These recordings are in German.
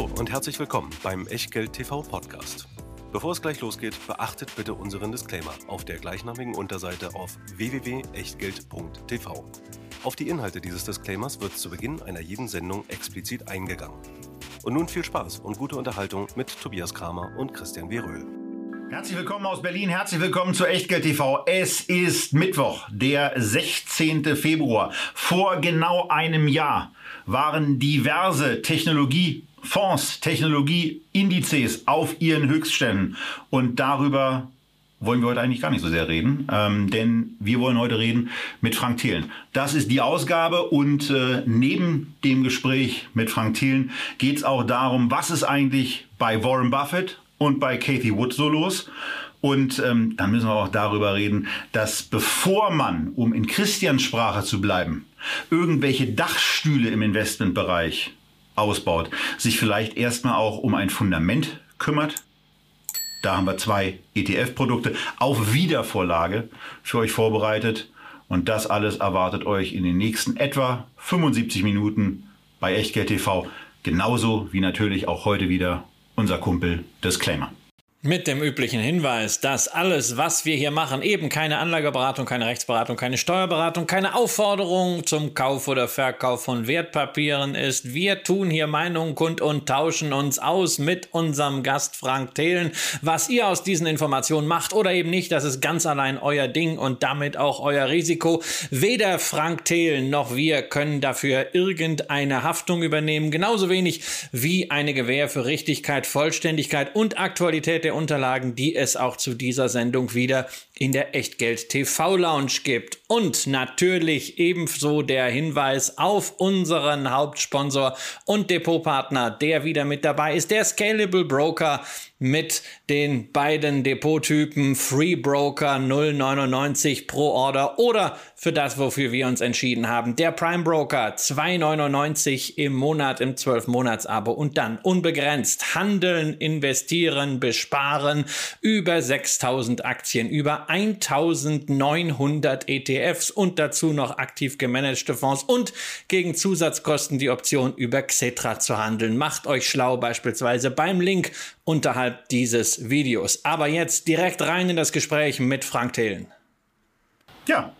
Hallo und herzlich willkommen beim Echtgeld TV Podcast. Bevor es gleich losgeht, beachtet bitte unseren Disclaimer auf der gleichnamigen Unterseite auf www.echtgeld.tv. Auf die Inhalte dieses Disclaimers wird zu Beginn einer jeden Sendung explizit eingegangen. Und nun viel Spaß und gute Unterhaltung mit Tobias Kramer und Christian W. Röhl. Herzlich willkommen aus Berlin, herzlich willkommen zu Echtgeld TV. Es ist Mittwoch, der 16. Februar. Vor genau einem Jahr waren diverse Technologie Fonds, Technologieindizes auf ihren Höchstständen. Und darüber wollen wir heute eigentlich gar nicht so sehr reden, ähm, denn wir wollen heute reden mit Frank Thelen. Das ist die Ausgabe und äh, neben dem Gespräch mit Frank Thelen geht es auch darum, was ist eigentlich bei Warren Buffett und bei Kathy Wood so los. Und ähm, dann müssen wir auch darüber reden, dass bevor man, um in Christians Sprache zu bleiben, irgendwelche Dachstühle im Investmentbereich ausbaut, sich vielleicht erstmal auch um ein Fundament kümmert. Da haben wir zwei ETF-Produkte auf Wiedervorlage für euch vorbereitet. Und das alles erwartet euch in den nächsten etwa 75 Minuten bei Echtgeld TV. Genauso wie natürlich auch heute wieder unser Kumpel Disclaimer. Mit dem üblichen Hinweis, dass alles, was wir hier machen, eben keine Anlageberatung, keine Rechtsberatung, keine Steuerberatung, keine Aufforderung zum Kauf oder Verkauf von Wertpapieren ist. Wir tun hier Meinungen kund und tauschen uns aus mit unserem Gast Frank Thelen. Was ihr aus diesen Informationen macht oder eben nicht, das ist ganz allein euer Ding und damit auch euer Risiko. Weder Frank Thelen noch wir können dafür irgendeine Haftung übernehmen, genauso wenig wie eine Gewähr für Richtigkeit, Vollständigkeit und Aktualität der Unterlagen, die es auch zu dieser Sendung wieder in der Echtgeld TV Lounge gibt. Und natürlich ebenso der Hinweis auf unseren Hauptsponsor und Depotpartner, der wieder mit dabei ist, der Scalable Broker mit den beiden Depottypen Free Broker 0,99 pro Order oder für das, wofür wir uns entschieden haben, der Prime Broker 2,99 im Monat im 12-Monats-Abo und dann unbegrenzt handeln, investieren, besparen über 6000 Aktien, über 1900 ETFs und dazu noch aktiv gemanagte Fonds und gegen Zusatzkosten die Option über Xetra zu handeln. Macht euch schlau beispielsweise beim Link unterhalb dieses Videos. Aber jetzt direkt rein in das Gespräch mit Frank Thelen. Ja,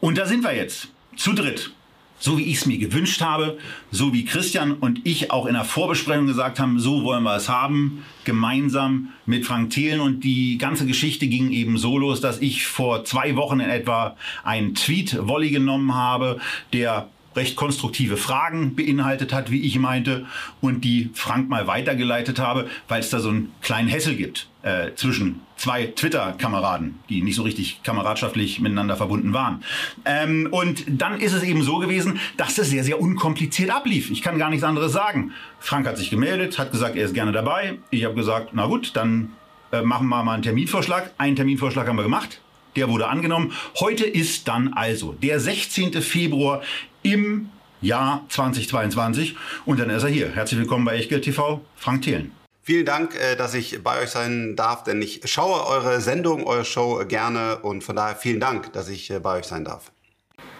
und da sind wir jetzt, zu dritt so wie ich es mir gewünscht habe, so wie Christian und ich auch in der Vorbesprechung gesagt haben, so wollen wir es haben, gemeinsam mit Frank Thelen. Und die ganze Geschichte ging eben so los, dass ich vor zwei Wochen in etwa einen Tweet-Volley genommen habe, der recht konstruktive Fragen beinhaltet hat, wie ich meinte, und die Frank mal weitergeleitet habe, weil es da so einen kleinen Hessel gibt äh, zwischen zwei Twitter-Kameraden, die nicht so richtig kameradschaftlich miteinander verbunden waren. Ähm, und dann ist es eben so gewesen, dass es sehr, sehr unkompliziert ablief. Ich kann gar nichts anderes sagen. Frank hat sich gemeldet, hat gesagt, er ist gerne dabei. Ich habe gesagt, na gut, dann äh, machen wir mal einen Terminvorschlag. Einen Terminvorschlag haben wir gemacht. Der wurde angenommen. Heute ist dann also der 16. Februar im Jahr 2022 und dann ist er hier. Herzlich willkommen bei Echtgeld TV, Frank Thelen. Vielen Dank, äh, dass ich bei euch sein darf, denn ich schaue eure Sendung, eure Show gerne und von daher vielen Dank, dass ich äh, bei euch sein darf.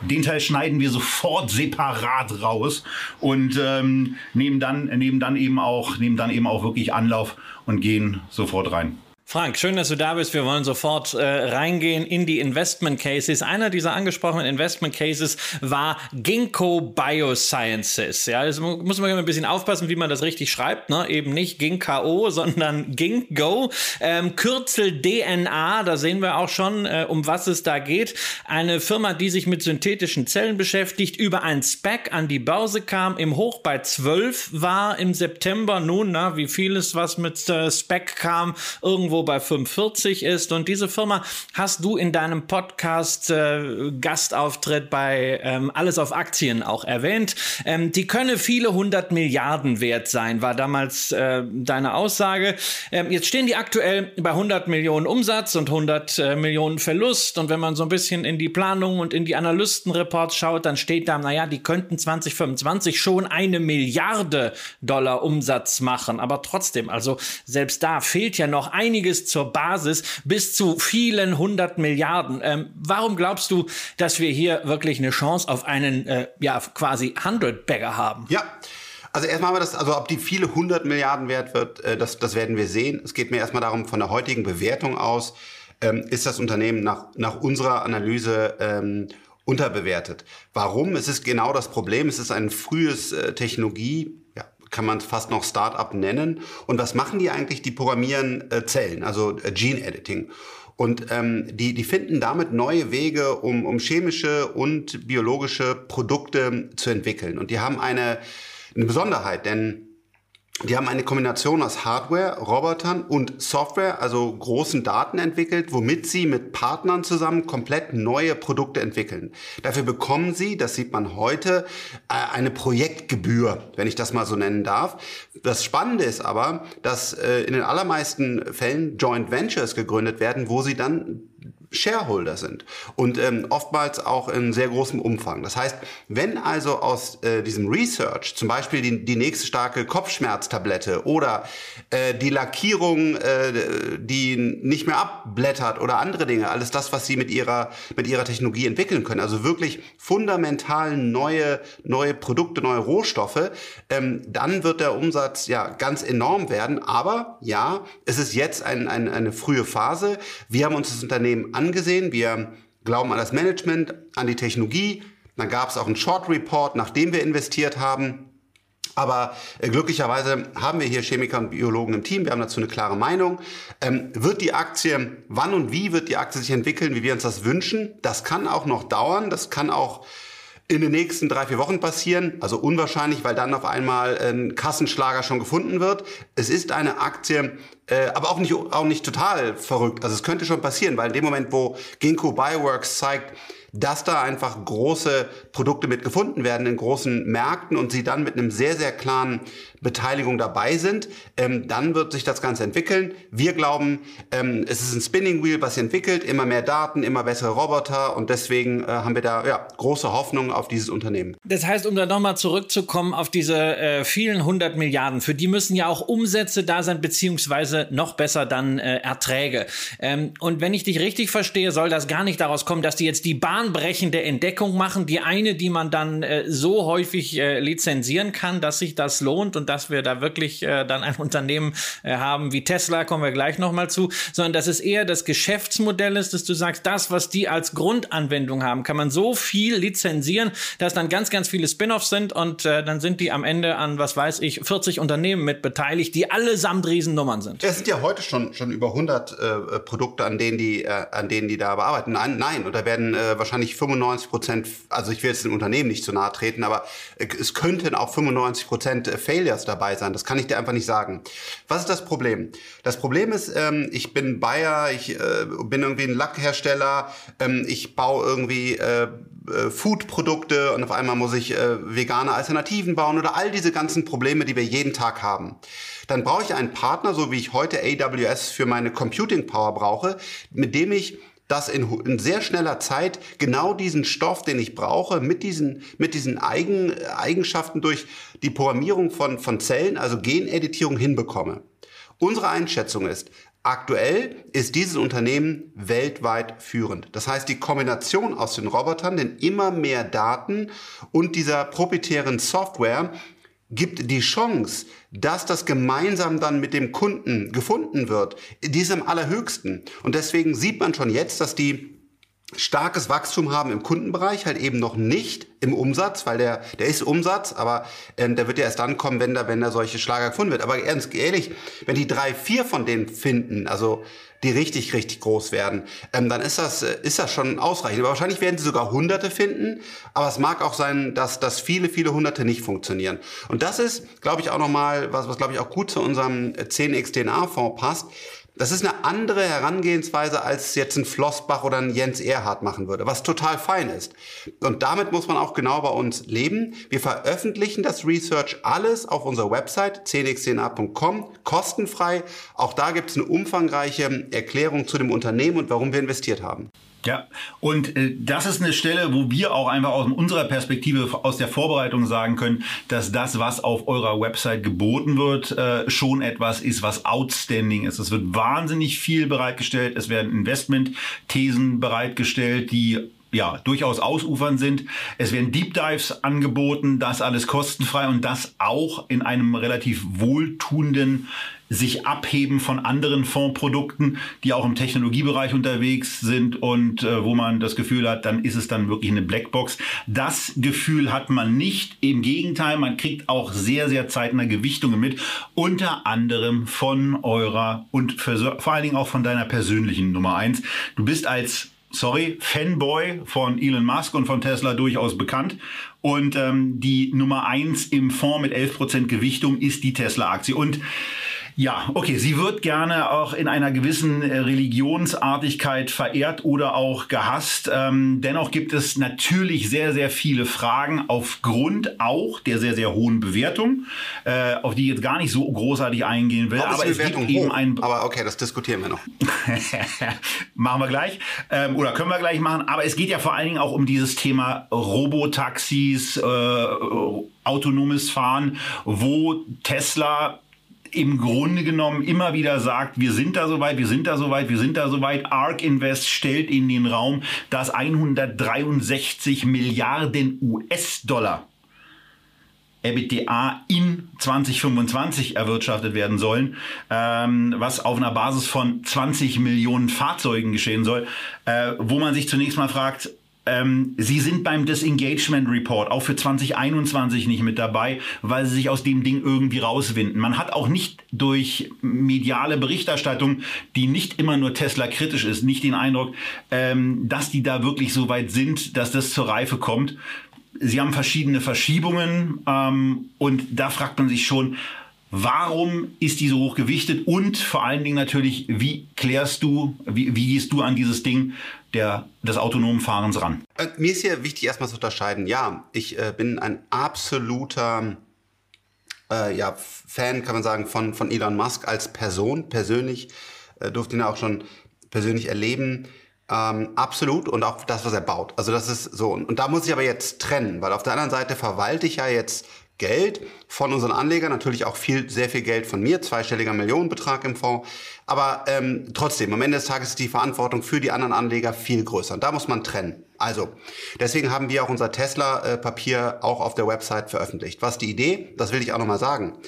Den Teil schneiden wir sofort separat raus und ähm, nehmen, dann, nehmen, dann eben auch, nehmen dann eben auch wirklich Anlauf und gehen sofort rein. Frank, schön, dass du da bist. Wir wollen sofort äh, reingehen in die Investment Cases. Einer dieser angesprochenen Investment Cases war Ginkgo Biosciences. Ja, das muss man ein bisschen aufpassen, wie man das richtig schreibt. Ne? Eben nicht Ginkgo, sondern Ginkgo. Ähm, Kürzel DNA, da sehen wir auch schon, äh, um was es da geht. Eine Firma, die sich mit synthetischen Zellen beschäftigt, über ein Spec an die Börse kam, im Hoch bei 12 war im September. Nun, na, wie vieles, was mit äh, Spec kam, irgendwo bei 45 ist. Und diese Firma hast du in deinem Podcast äh, Gastauftritt bei ähm, Alles auf Aktien auch erwähnt. Ähm, die könne viele hundert Milliarden wert sein, war damals äh, deine Aussage. Ähm, jetzt stehen die aktuell bei 100 Millionen Umsatz und 100 äh, Millionen Verlust. Und wenn man so ein bisschen in die Planung und in die Analystenreports schaut, dann steht da, naja, die könnten 2025 schon eine Milliarde Dollar Umsatz machen. Aber trotzdem, also selbst da fehlt ja noch einiges einiges zur Basis bis zu vielen hundert Milliarden. Ähm, warum glaubst du, dass wir hier wirklich eine Chance auf einen äh, ja quasi Hundred Bagger haben? Ja. Also erstmal haben wir das, also ob die viele hundert Milliarden wert wird, äh, das, das werden wir sehen. Es geht mir erstmal darum, von der heutigen Bewertung aus, ähm, ist das Unternehmen nach, nach unserer Analyse ähm, unterbewertet. Warum? Es ist genau das Problem. Es ist ein frühes äh, Technologie, kann man fast noch Start-up nennen. Und was machen die eigentlich? Die programmieren äh, Zellen, also äh, Gene Editing. Und ähm, die, die finden damit neue Wege, um, um chemische und biologische Produkte zu entwickeln. Und die haben eine, eine Besonderheit, denn die haben eine Kombination aus Hardware, Robotern und Software, also großen Daten entwickelt, womit sie mit Partnern zusammen komplett neue Produkte entwickeln. Dafür bekommen sie, das sieht man heute, äh, eine Projektgebühr, wenn ich das mal so nennen darf. Das Spannende ist aber, dass äh, in den allermeisten Fällen Joint Ventures gegründet werden, wo sie dann Shareholder sind und ähm, oftmals auch in sehr großem Umfang. Das heißt, wenn also aus äh, diesem Research zum Beispiel die, die nächste starke Kopfschmerztablette oder äh, die Lackierung, äh, die nicht mehr abblättert oder andere Dinge, alles das, was sie mit ihrer mit ihrer Technologie entwickeln können, also wirklich fundamental neue neue Produkte, neue Rohstoffe, ähm, dann wird der Umsatz ja ganz enorm werden. Aber ja, es ist jetzt ein, ein, eine frühe Phase. Wir haben uns das Unternehmen angesehen. Wir glauben an das Management, an die Technologie. Dann gab es auch einen Short Report, nachdem wir investiert haben. Aber äh, glücklicherweise haben wir hier Chemiker und Biologen im Team. Wir haben dazu eine klare Meinung. Ähm, wird die Aktie, wann und wie wird die Aktie sich entwickeln, wie wir uns das wünschen? Das kann auch noch dauern. Das kann auch in den nächsten drei, vier Wochen passieren. Also unwahrscheinlich, weil dann auf einmal ein Kassenschlager schon gefunden wird. Es ist eine Aktie, äh, aber auch nicht, auch nicht total verrückt. Also es könnte schon passieren, weil in dem Moment, wo Ginkgo Bioworks zeigt, dass da einfach große Produkte mit gefunden werden in großen Märkten und sie dann mit einem sehr, sehr klaren Beteiligung dabei sind, ähm, dann wird sich das Ganze entwickeln. Wir glauben, ähm, es ist ein Spinning Wheel, was sich entwickelt, immer mehr Daten, immer bessere Roboter und deswegen äh, haben wir da ja, große Hoffnung auf dieses Unternehmen. Das heißt, um da nochmal zurückzukommen auf diese äh, vielen hundert Milliarden, für die müssen ja auch Umsätze da sein, beziehungsweise noch besser dann äh, Erträge. Ähm, und wenn ich dich richtig verstehe, soll das gar nicht daraus kommen, dass die jetzt die bahnbrechende Entdeckung machen, die eine, die man dann äh, so häufig äh, lizenzieren kann, dass sich das lohnt und dass wir da wirklich äh, dann ein Unternehmen äh, haben wie Tesla, kommen wir gleich nochmal zu, sondern dass es eher das Geschäftsmodell ist, dass du sagst, das, was die als Grundanwendung haben, kann man so viel lizenzieren, dass dann ganz, ganz viele Spin-offs sind und äh, dann sind die am Ende an, was weiß ich, 40 Unternehmen mit beteiligt, die allesamt Riesennummern sind. Es sind ja heute schon, schon über 100 äh, Produkte, an denen die, äh, an denen die da bearbeiten. Nein, nein, und da werden äh, wahrscheinlich 95 Prozent, also ich will jetzt dem Unternehmen nicht zu nahe treten, aber äh, es könnten auch 95 Prozent Failures Failures dabei sein. Das kann ich dir einfach nicht sagen. Was ist das Problem? Das Problem ist, ähm, ich bin Bayer, ich äh, bin irgendwie ein Lackhersteller, ähm, ich baue irgendwie äh, äh, Food-Produkte und auf einmal muss ich äh, vegane Alternativen bauen oder all diese ganzen Probleme, die wir jeden Tag haben. Dann brauche ich einen Partner, so wie ich heute AWS für meine Computing Power brauche, mit dem ich dass in, in, sehr schneller Zeit genau diesen Stoff, den ich brauche, mit diesen, mit diesen Eigen, Eigenschaften durch die Programmierung von, von Zellen, also Geneditierung, hinbekomme. Unsere Einschätzung ist, aktuell ist dieses Unternehmen weltweit führend. Das heißt, die Kombination aus den Robotern, den immer mehr Daten und dieser proprietären Software gibt die Chance, dass das gemeinsam dann mit dem Kunden gefunden wird, die ist am allerhöchsten. Und deswegen sieht man schon jetzt, dass die starkes Wachstum haben im Kundenbereich, halt eben noch nicht im Umsatz, weil der, der ist Umsatz, aber ähm, der wird ja erst dann kommen, wenn da, wenn da solche Schlager gefunden wird. Aber ganz ehrlich, wenn die drei, vier von denen finden, also die richtig, richtig groß werden, ähm, dann ist das, äh, ist das schon ausreichend. Aber wahrscheinlich werden sie sogar Hunderte finden, aber es mag auch sein, dass, dass viele, viele Hunderte nicht funktionieren. Und das ist, glaube ich, auch nochmal, was, was glaube ich auch gut zu unserem 10x DNA-Fonds passt. Das ist eine andere Herangehensweise, als jetzt ein Flossbach oder ein Jens Erhard machen würde, was total fein ist. Und damit muss man auch genau bei uns leben. Wir veröffentlichen das Research alles auf unserer Website 10xdna.com, kostenfrei. Auch da gibt es eine umfangreiche Erklärung zu dem Unternehmen und warum wir investiert haben. Ja, und äh, das ist eine Stelle, wo wir auch einfach aus unserer Perspektive aus der Vorbereitung sagen können, dass das, was auf eurer Website geboten wird, äh, schon etwas ist, was outstanding ist. Es wird wahnsinnig viel bereitgestellt, es werden Investment-Thesen bereitgestellt, die ja, durchaus ausufern sind. Es werden Deep Dives angeboten, das alles kostenfrei und das auch in einem relativ wohltuenden sich abheben von anderen Fondsprodukten, die auch im Technologiebereich unterwegs sind und äh, wo man das Gefühl hat, dann ist es dann wirklich eine Blackbox. Das Gefühl hat man nicht. Im Gegenteil, man kriegt auch sehr, sehr zeitnah Gewichtungen mit, unter anderem von eurer und vor allen Dingen auch von deiner persönlichen Nummer eins. Du bist als sorry, Fanboy von Elon Musk und von Tesla durchaus bekannt. Und ähm, die Nummer eins im Fonds mit 11% Gewichtung ist die Tesla-Aktie. Und ja, okay. Sie wird gerne auch in einer gewissen äh, Religionsartigkeit verehrt oder auch gehasst. Ähm, dennoch gibt es natürlich sehr, sehr viele Fragen aufgrund auch der sehr, sehr hohen Bewertung, äh, auf die ich jetzt gar nicht so großartig eingehen will. Aber es gibt hoch? eben ein. Aber okay, das diskutieren wir noch. machen wir gleich. Ähm, oder können wir gleich machen. Aber es geht ja vor allen Dingen auch um dieses Thema Robotaxis, äh, autonomes Fahren, wo Tesla im Grunde genommen immer wieder sagt, wir sind da soweit, wir sind da soweit, wir sind da soweit. ARK Invest stellt in den Raum, dass 163 Milliarden US-Dollar EBITDA in 2025 erwirtschaftet werden sollen, ähm, was auf einer Basis von 20 Millionen Fahrzeugen geschehen soll, äh, wo man sich zunächst mal fragt, ähm, Sie sind beim Disengagement Report auch für 2021 nicht mit dabei, weil Sie sich aus dem Ding irgendwie rauswinden. Man hat auch nicht durch mediale Berichterstattung, die nicht immer nur Tesla kritisch ist, nicht den Eindruck, ähm, dass die da wirklich so weit sind, dass das zur Reife kommt. Sie haben verschiedene Verschiebungen ähm, und da fragt man sich schon, Warum ist die so hoch gewichtet? Und vor allen Dingen natürlich, wie klärst du, wie, wie gehst du an dieses Ding der, des autonomen Fahrens ran? Äh, mir ist hier wichtig erstmal zu unterscheiden. Ja, ich äh, bin ein absoluter äh, ja, Fan, kann man sagen, von, von Elon Musk als Person. Persönlich äh, durfte ihn auch schon persönlich erleben. Ähm, absolut und auch das, was er baut. Also das ist so. Und da muss ich aber jetzt trennen, weil auf der anderen Seite verwalte ich ja jetzt Geld von unseren Anlegern, natürlich auch viel, sehr viel Geld von mir, zweistelliger Millionenbetrag im Fonds. Aber ähm, trotzdem, am Ende des Tages ist die Verantwortung für die anderen Anleger viel größer. Und da muss man trennen. Also, deswegen haben wir auch unser Tesla-Papier auch auf der Website veröffentlicht. Was die Idee? Das will ich auch nochmal sagen.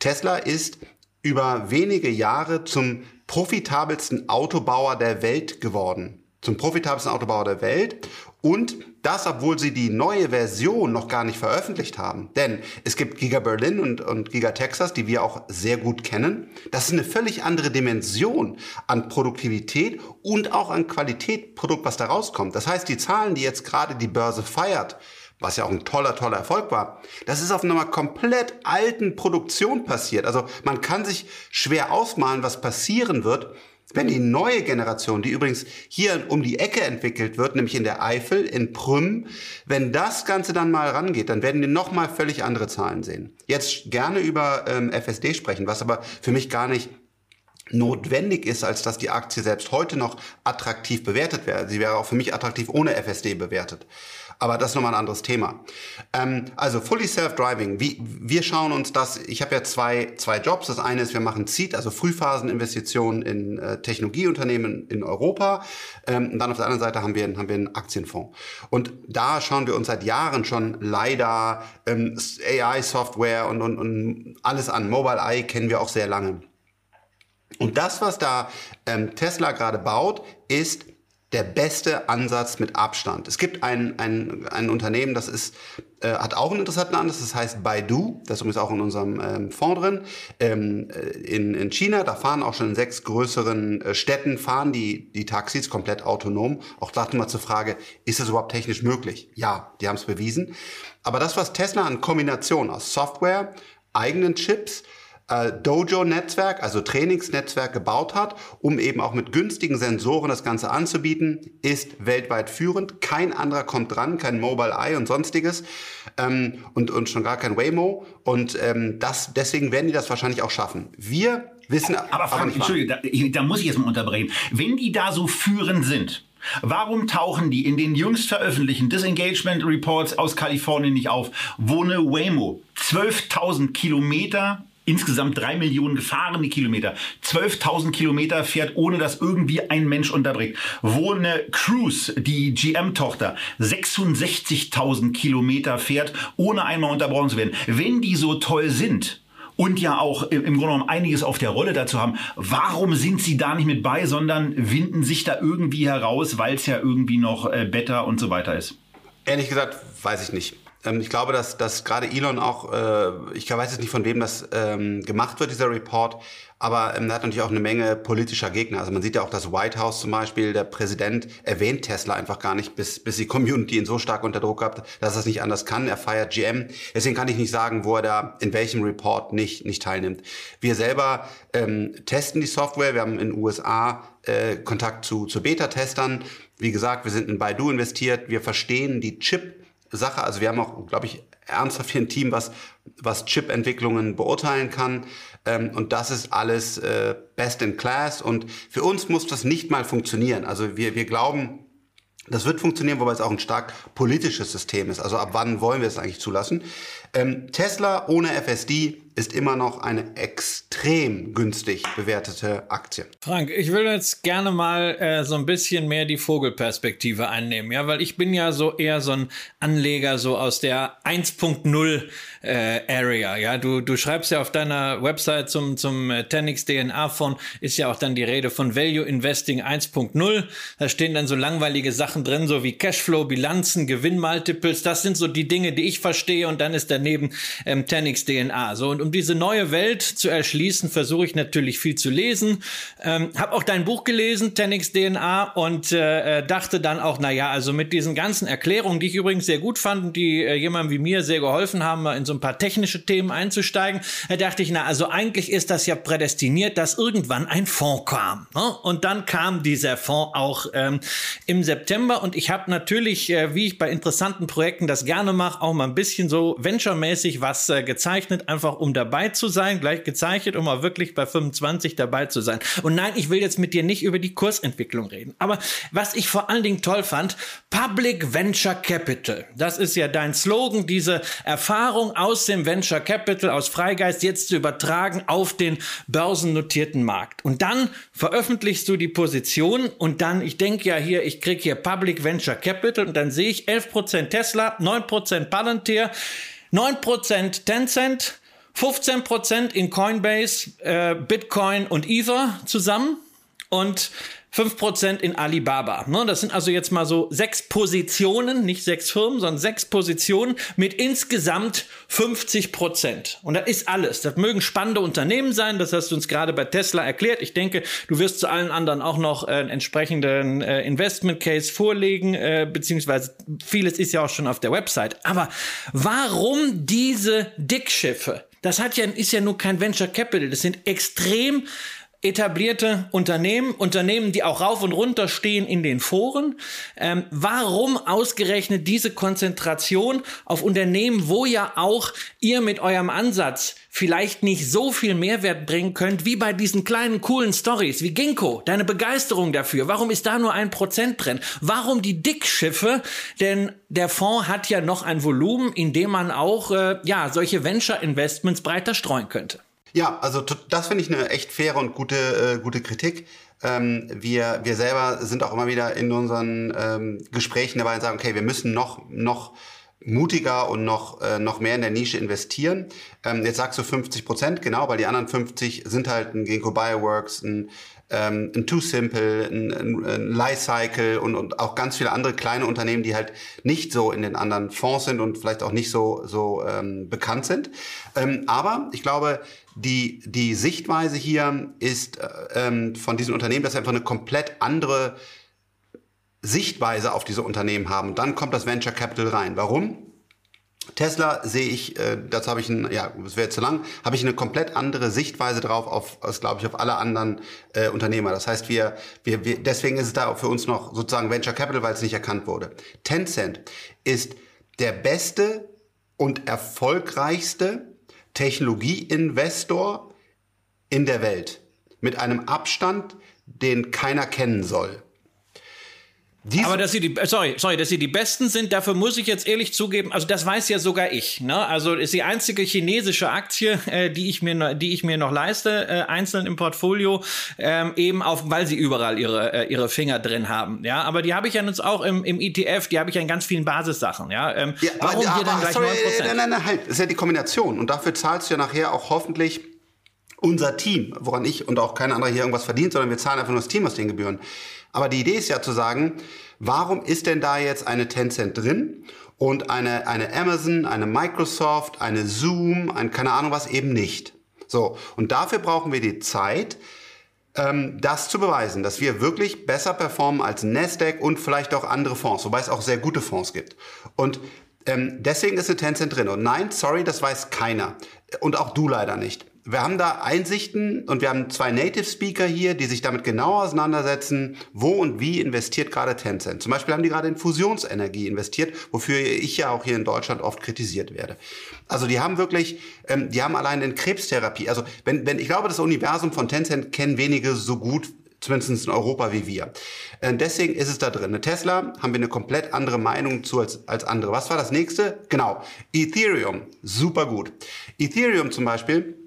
Tesla ist über wenige Jahre zum profitabelsten Autobauer der Welt geworden. Zum profitabelsten Autobauer der Welt und das, obwohl sie die neue Version noch gar nicht veröffentlicht haben. Denn es gibt Giga Berlin und, und Giga Texas, die wir auch sehr gut kennen. Das ist eine völlig andere Dimension an Produktivität und auch an Qualität Produkt, was da rauskommt. Das heißt, die Zahlen, die jetzt gerade die Börse feiert, was ja auch ein toller, toller Erfolg war, das ist auf einer komplett alten Produktion passiert. Also man kann sich schwer ausmalen, was passieren wird, wenn die neue Generation, die übrigens hier um die Ecke entwickelt wird, nämlich in der Eifel, in Prüm, wenn das Ganze dann mal rangeht, dann werden wir nochmal völlig andere Zahlen sehen. Jetzt gerne über ähm, FSD sprechen, was aber für mich gar nicht notwendig ist, als dass die Aktie selbst heute noch attraktiv bewertet wäre. Sie wäre auch für mich attraktiv ohne FSD bewertet. Aber das ist nochmal ein anderes Thema. Ähm, also Fully Self-Driving. Wir schauen uns das, ich habe ja zwei, zwei Jobs. Das eine ist, wir machen Seed, also Frühphaseninvestitionen in äh, Technologieunternehmen in Europa. Ähm, und dann auf der anderen Seite haben wir, haben wir einen Aktienfonds. Und da schauen wir uns seit Jahren schon leider ähm, AI-Software und, und, und alles an. Mobile Eye kennen wir auch sehr lange. Und das, was da ähm, Tesla gerade baut, ist der beste Ansatz mit Abstand. Es gibt ein, ein, ein Unternehmen, das ist, äh, hat auch einen interessanten Ansatz, das heißt Baidu, das ist übrigens auch in unserem ähm, Fonds drin, ähm, äh, in, in China, da fahren auch schon in sechs größeren äh, Städten, fahren die, die Taxis komplett autonom. Auch dachte mal zur Frage, ist das überhaupt technisch möglich? Ja, die haben es bewiesen. Aber das, was Tesla an Kombination aus Software, eigenen Chips, äh, Dojo-Netzwerk, also Trainingsnetzwerk gebaut hat, um eben auch mit günstigen Sensoren das Ganze anzubieten, ist weltweit führend. Kein anderer kommt dran, kein Mobile Eye und sonstiges ähm, und, und schon gar kein Waymo. Und ähm, das, deswegen werden die das wahrscheinlich auch schaffen. Wir wissen aber, Frank, Entschuldigung, da, da muss ich jetzt mal unterbrechen. Wenn die da so führend sind, Warum tauchen die in den jüngst veröffentlichten Disengagement Reports aus Kalifornien nicht auf, wo eine Waymo 12.000 Kilometer insgesamt drei Millionen gefahrene Kilometer, 12.000 Kilometer fährt, ohne dass irgendwie ein Mensch unterbricht. Wo eine Cruise, die GM-Tochter, 66.000 Kilometer fährt, ohne einmal unterbrochen zu werden. Wenn die so toll sind, und ja auch im Grunde genommen einiges auf der Rolle dazu haben. Warum sind sie da nicht mit bei, sondern winden sich da irgendwie heraus, weil es ja irgendwie noch äh, better und so weiter ist? Ehrlich gesagt, weiß ich nicht. Ähm, ich glaube, dass, dass gerade Elon auch, äh, ich weiß jetzt nicht, von wem das ähm, gemacht wird, dieser Report, aber ähm, er hat natürlich auch eine Menge politischer Gegner. Also man sieht ja auch das White House zum Beispiel, der Präsident erwähnt Tesla einfach gar nicht, bis, bis die Community ihn so stark unter Druck hat, dass er es nicht anders kann. Er feiert GM. Deswegen kann ich nicht sagen, wo er da in welchem Report nicht, nicht teilnimmt. Wir selber ähm, testen die Software. Wir haben in den USA äh, Kontakt zu, zu Beta-Testern. Wie gesagt, wir sind in Baidu investiert. Wir verstehen die Chip-Sache. Also wir haben auch, glaube ich, ernsthaft hier ein Team, was, was Chip-Entwicklungen beurteilen kann. Ähm, und das ist alles äh, best in class. Und für uns muss das nicht mal funktionieren. Also wir, wir glauben, das wird funktionieren, wobei es auch ein stark politisches System ist. Also ab wann wollen wir es eigentlich zulassen? Ähm, Tesla ohne FSD ist immer noch eine extrem günstig bewertete Aktie. Frank, ich will jetzt gerne mal äh, so ein bisschen mehr die Vogelperspektive einnehmen, ja, weil ich bin ja so eher so ein Anleger so aus der 1.0 äh, Area, ja. Du, du schreibst ja auf deiner Website zum, zum äh, Tenix DNA Fonds ist ja auch dann die Rede von Value Investing 1.0. Da stehen dann so langweilige Sachen drin, so wie Cashflow, Bilanzen, Gewinnmultiples. Das sind so die Dinge, die ich verstehe und dann ist daneben ähm, Tenix DNA. So und um diese neue Welt zu erschließen, versuche ich natürlich viel zu lesen. Ähm, habe auch dein Buch gelesen, Tenix DNA, und äh, äh, dachte dann auch, na ja, also mit diesen ganzen Erklärungen, die ich übrigens sehr gut fand, die äh, jemandem wie mir sehr geholfen haben, in so ein paar technische Themen einzusteigen, da dachte ich, na, also eigentlich ist das ja prädestiniert, dass irgendwann ein Fonds kam. Ne? Und dann kam dieser Fonds auch ähm, im September und ich habe natürlich, äh, wie ich bei interessanten Projekten das gerne mache, auch mal ein bisschen so venture-mäßig was äh, gezeichnet, einfach um dabei zu sein, gleich gezeichnet, um auch wirklich bei 25 dabei zu sein. Und nein, ich will jetzt mit dir nicht über die Kursentwicklung reden. Aber was ich vor allen Dingen toll fand, Public Venture Capital. Das ist ja dein Slogan, diese Erfahrung aus dem Venture Capital, aus Freigeist jetzt zu übertragen auf den börsennotierten Markt. Und dann veröffentlichst du die Position und dann, ich denke ja hier, ich kriege hier Public Venture Capital und dann sehe ich 11% Tesla, 9% Palantir, 9% Tencent, 15% in Coinbase, äh, Bitcoin und Ether zusammen. Und 5% in Alibaba. Ne? Das sind also jetzt mal so sechs Positionen, nicht sechs Firmen, sondern sechs Positionen mit insgesamt 50%. Und das ist alles. Das mögen spannende Unternehmen sein, das hast du uns gerade bei Tesla erklärt. Ich denke, du wirst zu allen anderen auch noch äh, einen entsprechenden äh, Investment Case vorlegen, äh, beziehungsweise vieles ist ja auch schon auf der Website. Aber warum diese Dickschiffe? Das hat ja, ist ja nur kein Venture Capital. Das sind extrem etablierte Unternehmen, Unternehmen, die auch rauf und runter stehen in den Foren. Ähm, warum ausgerechnet diese Konzentration auf Unternehmen, wo ja auch ihr mit eurem Ansatz vielleicht nicht so viel Mehrwert bringen könnt, wie bei diesen kleinen coolen Stories, wie Ginkgo, deine Begeisterung dafür. Warum ist da nur ein Prozent drin? Warum die Dickschiffe? Denn der Fonds hat ja noch ein Volumen, in dem man auch, äh, ja, solche Venture Investments breiter streuen könnte. Ja, also das finde ich eine echt faire und gute, äh, gute Kritik. Ähm, wir, wir selber sind auch immer wieder in unseren ähm, Gesprächen dabei und sagen, okay, wir müssen noch, noch mutiger und noch, äh, noch mehr in der Nische investieren. Ähm, jetzt sagst du 50 Prozent, genau, weil die anderen 50 sind halt ein Ginkgo Bioworks, ein, ähm, ein Too Simple, ein, ein, ein Lifecycle und, und auch ganz viele andere kleine Unternehmen, die halt nicht so in den anderen Fonds sind und vielleicht auch nicht so, so ähm, bekannt sind. Ähm, aber ich glaube, die, die Sichtweise hier ist äh, ähm, von diesen Unternehmen, dass sie einfach eine komplett andere Sichtweise auf diese Unternehmen haben. Und dann kommt das Venture Capital rein. Warum? Tesla sehe ich, äh, dazu habe ich ein, ja, das wäre zu lang, habe ich eine komplett andere Sichtweise drauf, auf, als glaube ich auf alle anderen äh, Unternehmer. Das heißt, wir, wir, wir, deswegen ist es da für uns noch sozusagen Venture Capital, weil es nicht erkannt wurde. Tencent ist der beste und erfolgreichste Technologieinvestor in der Welt mit einem Abstand, den keiner kennen soll. Diese aber dass sie die, sorry, sorry, dass sie die Besten sind, dafür muss ich jetzt ehrlich zugeben, also das weiß ja sogar ich. Ne? Also ist die einzige chinesische Aktie, äh, die ich mir, die ich mir noch leiste, äh, einzeln im Portfolio, ähm, eben auf, weil sie überall ihre äh, ihre Finger drin haben. Ja, aber die habe ich ja jetzt auch im, im ETF, die habe ich ja in ganz vielen Basissachen. Ja, ähm, ja warum aber, hier dann gleich sorry, 9%? Nein, nein, nein, halt, das ist ja die Kombination und dafür zahlst du ja nachher auch hoffentlich unser Team, woran ich und auch kein anderer hier irgendwas verdient, sondern wir zahlen einfach nur das Team aus den Gebühren. Aber die Idee ist ja zu sagen, warum ist denn da jetzt eine Tencent drin und eine, eine Amazon, eine Microsoft, eine Zoom, ein keine Ahnung was eben nicht? So, und dafür brauchen wir die Zeit, ähm, das zu beweisen, dass wir wirklich besser performen als Nasdaq und vielleicht auch andere Fonds, wobei es auch sehr gute Fonds gibt. Und ähm, deswegen ist eine Tencent drin. Und nein, sorry, das weiß keiner. Und auch du leider nicht wir haben da Einsichten und wir haben zwei Native Speaker hier, die sich damit genau auseinandersetzen, wo und wie investiert gerade Tencent. Zum Beispiel haben die gerade in Fusionsenergie investiert, wofür ich ja auch hier in Deutschland oft kritisiert werde. Also die haben wirklich, ähm, die haben allein in Krebstherapie, also wenn, wenn ich glaube, das Universum von Tencent kennen wenige so gut zumindest in Europa wie wir. Äh, deswegen ist es da drin. Eine Tesla haben wir eine komplett andere Meinung zu als, als andere. Was war das nächste? Genau, Ethereum, super gut. Ethereum zum Beispiel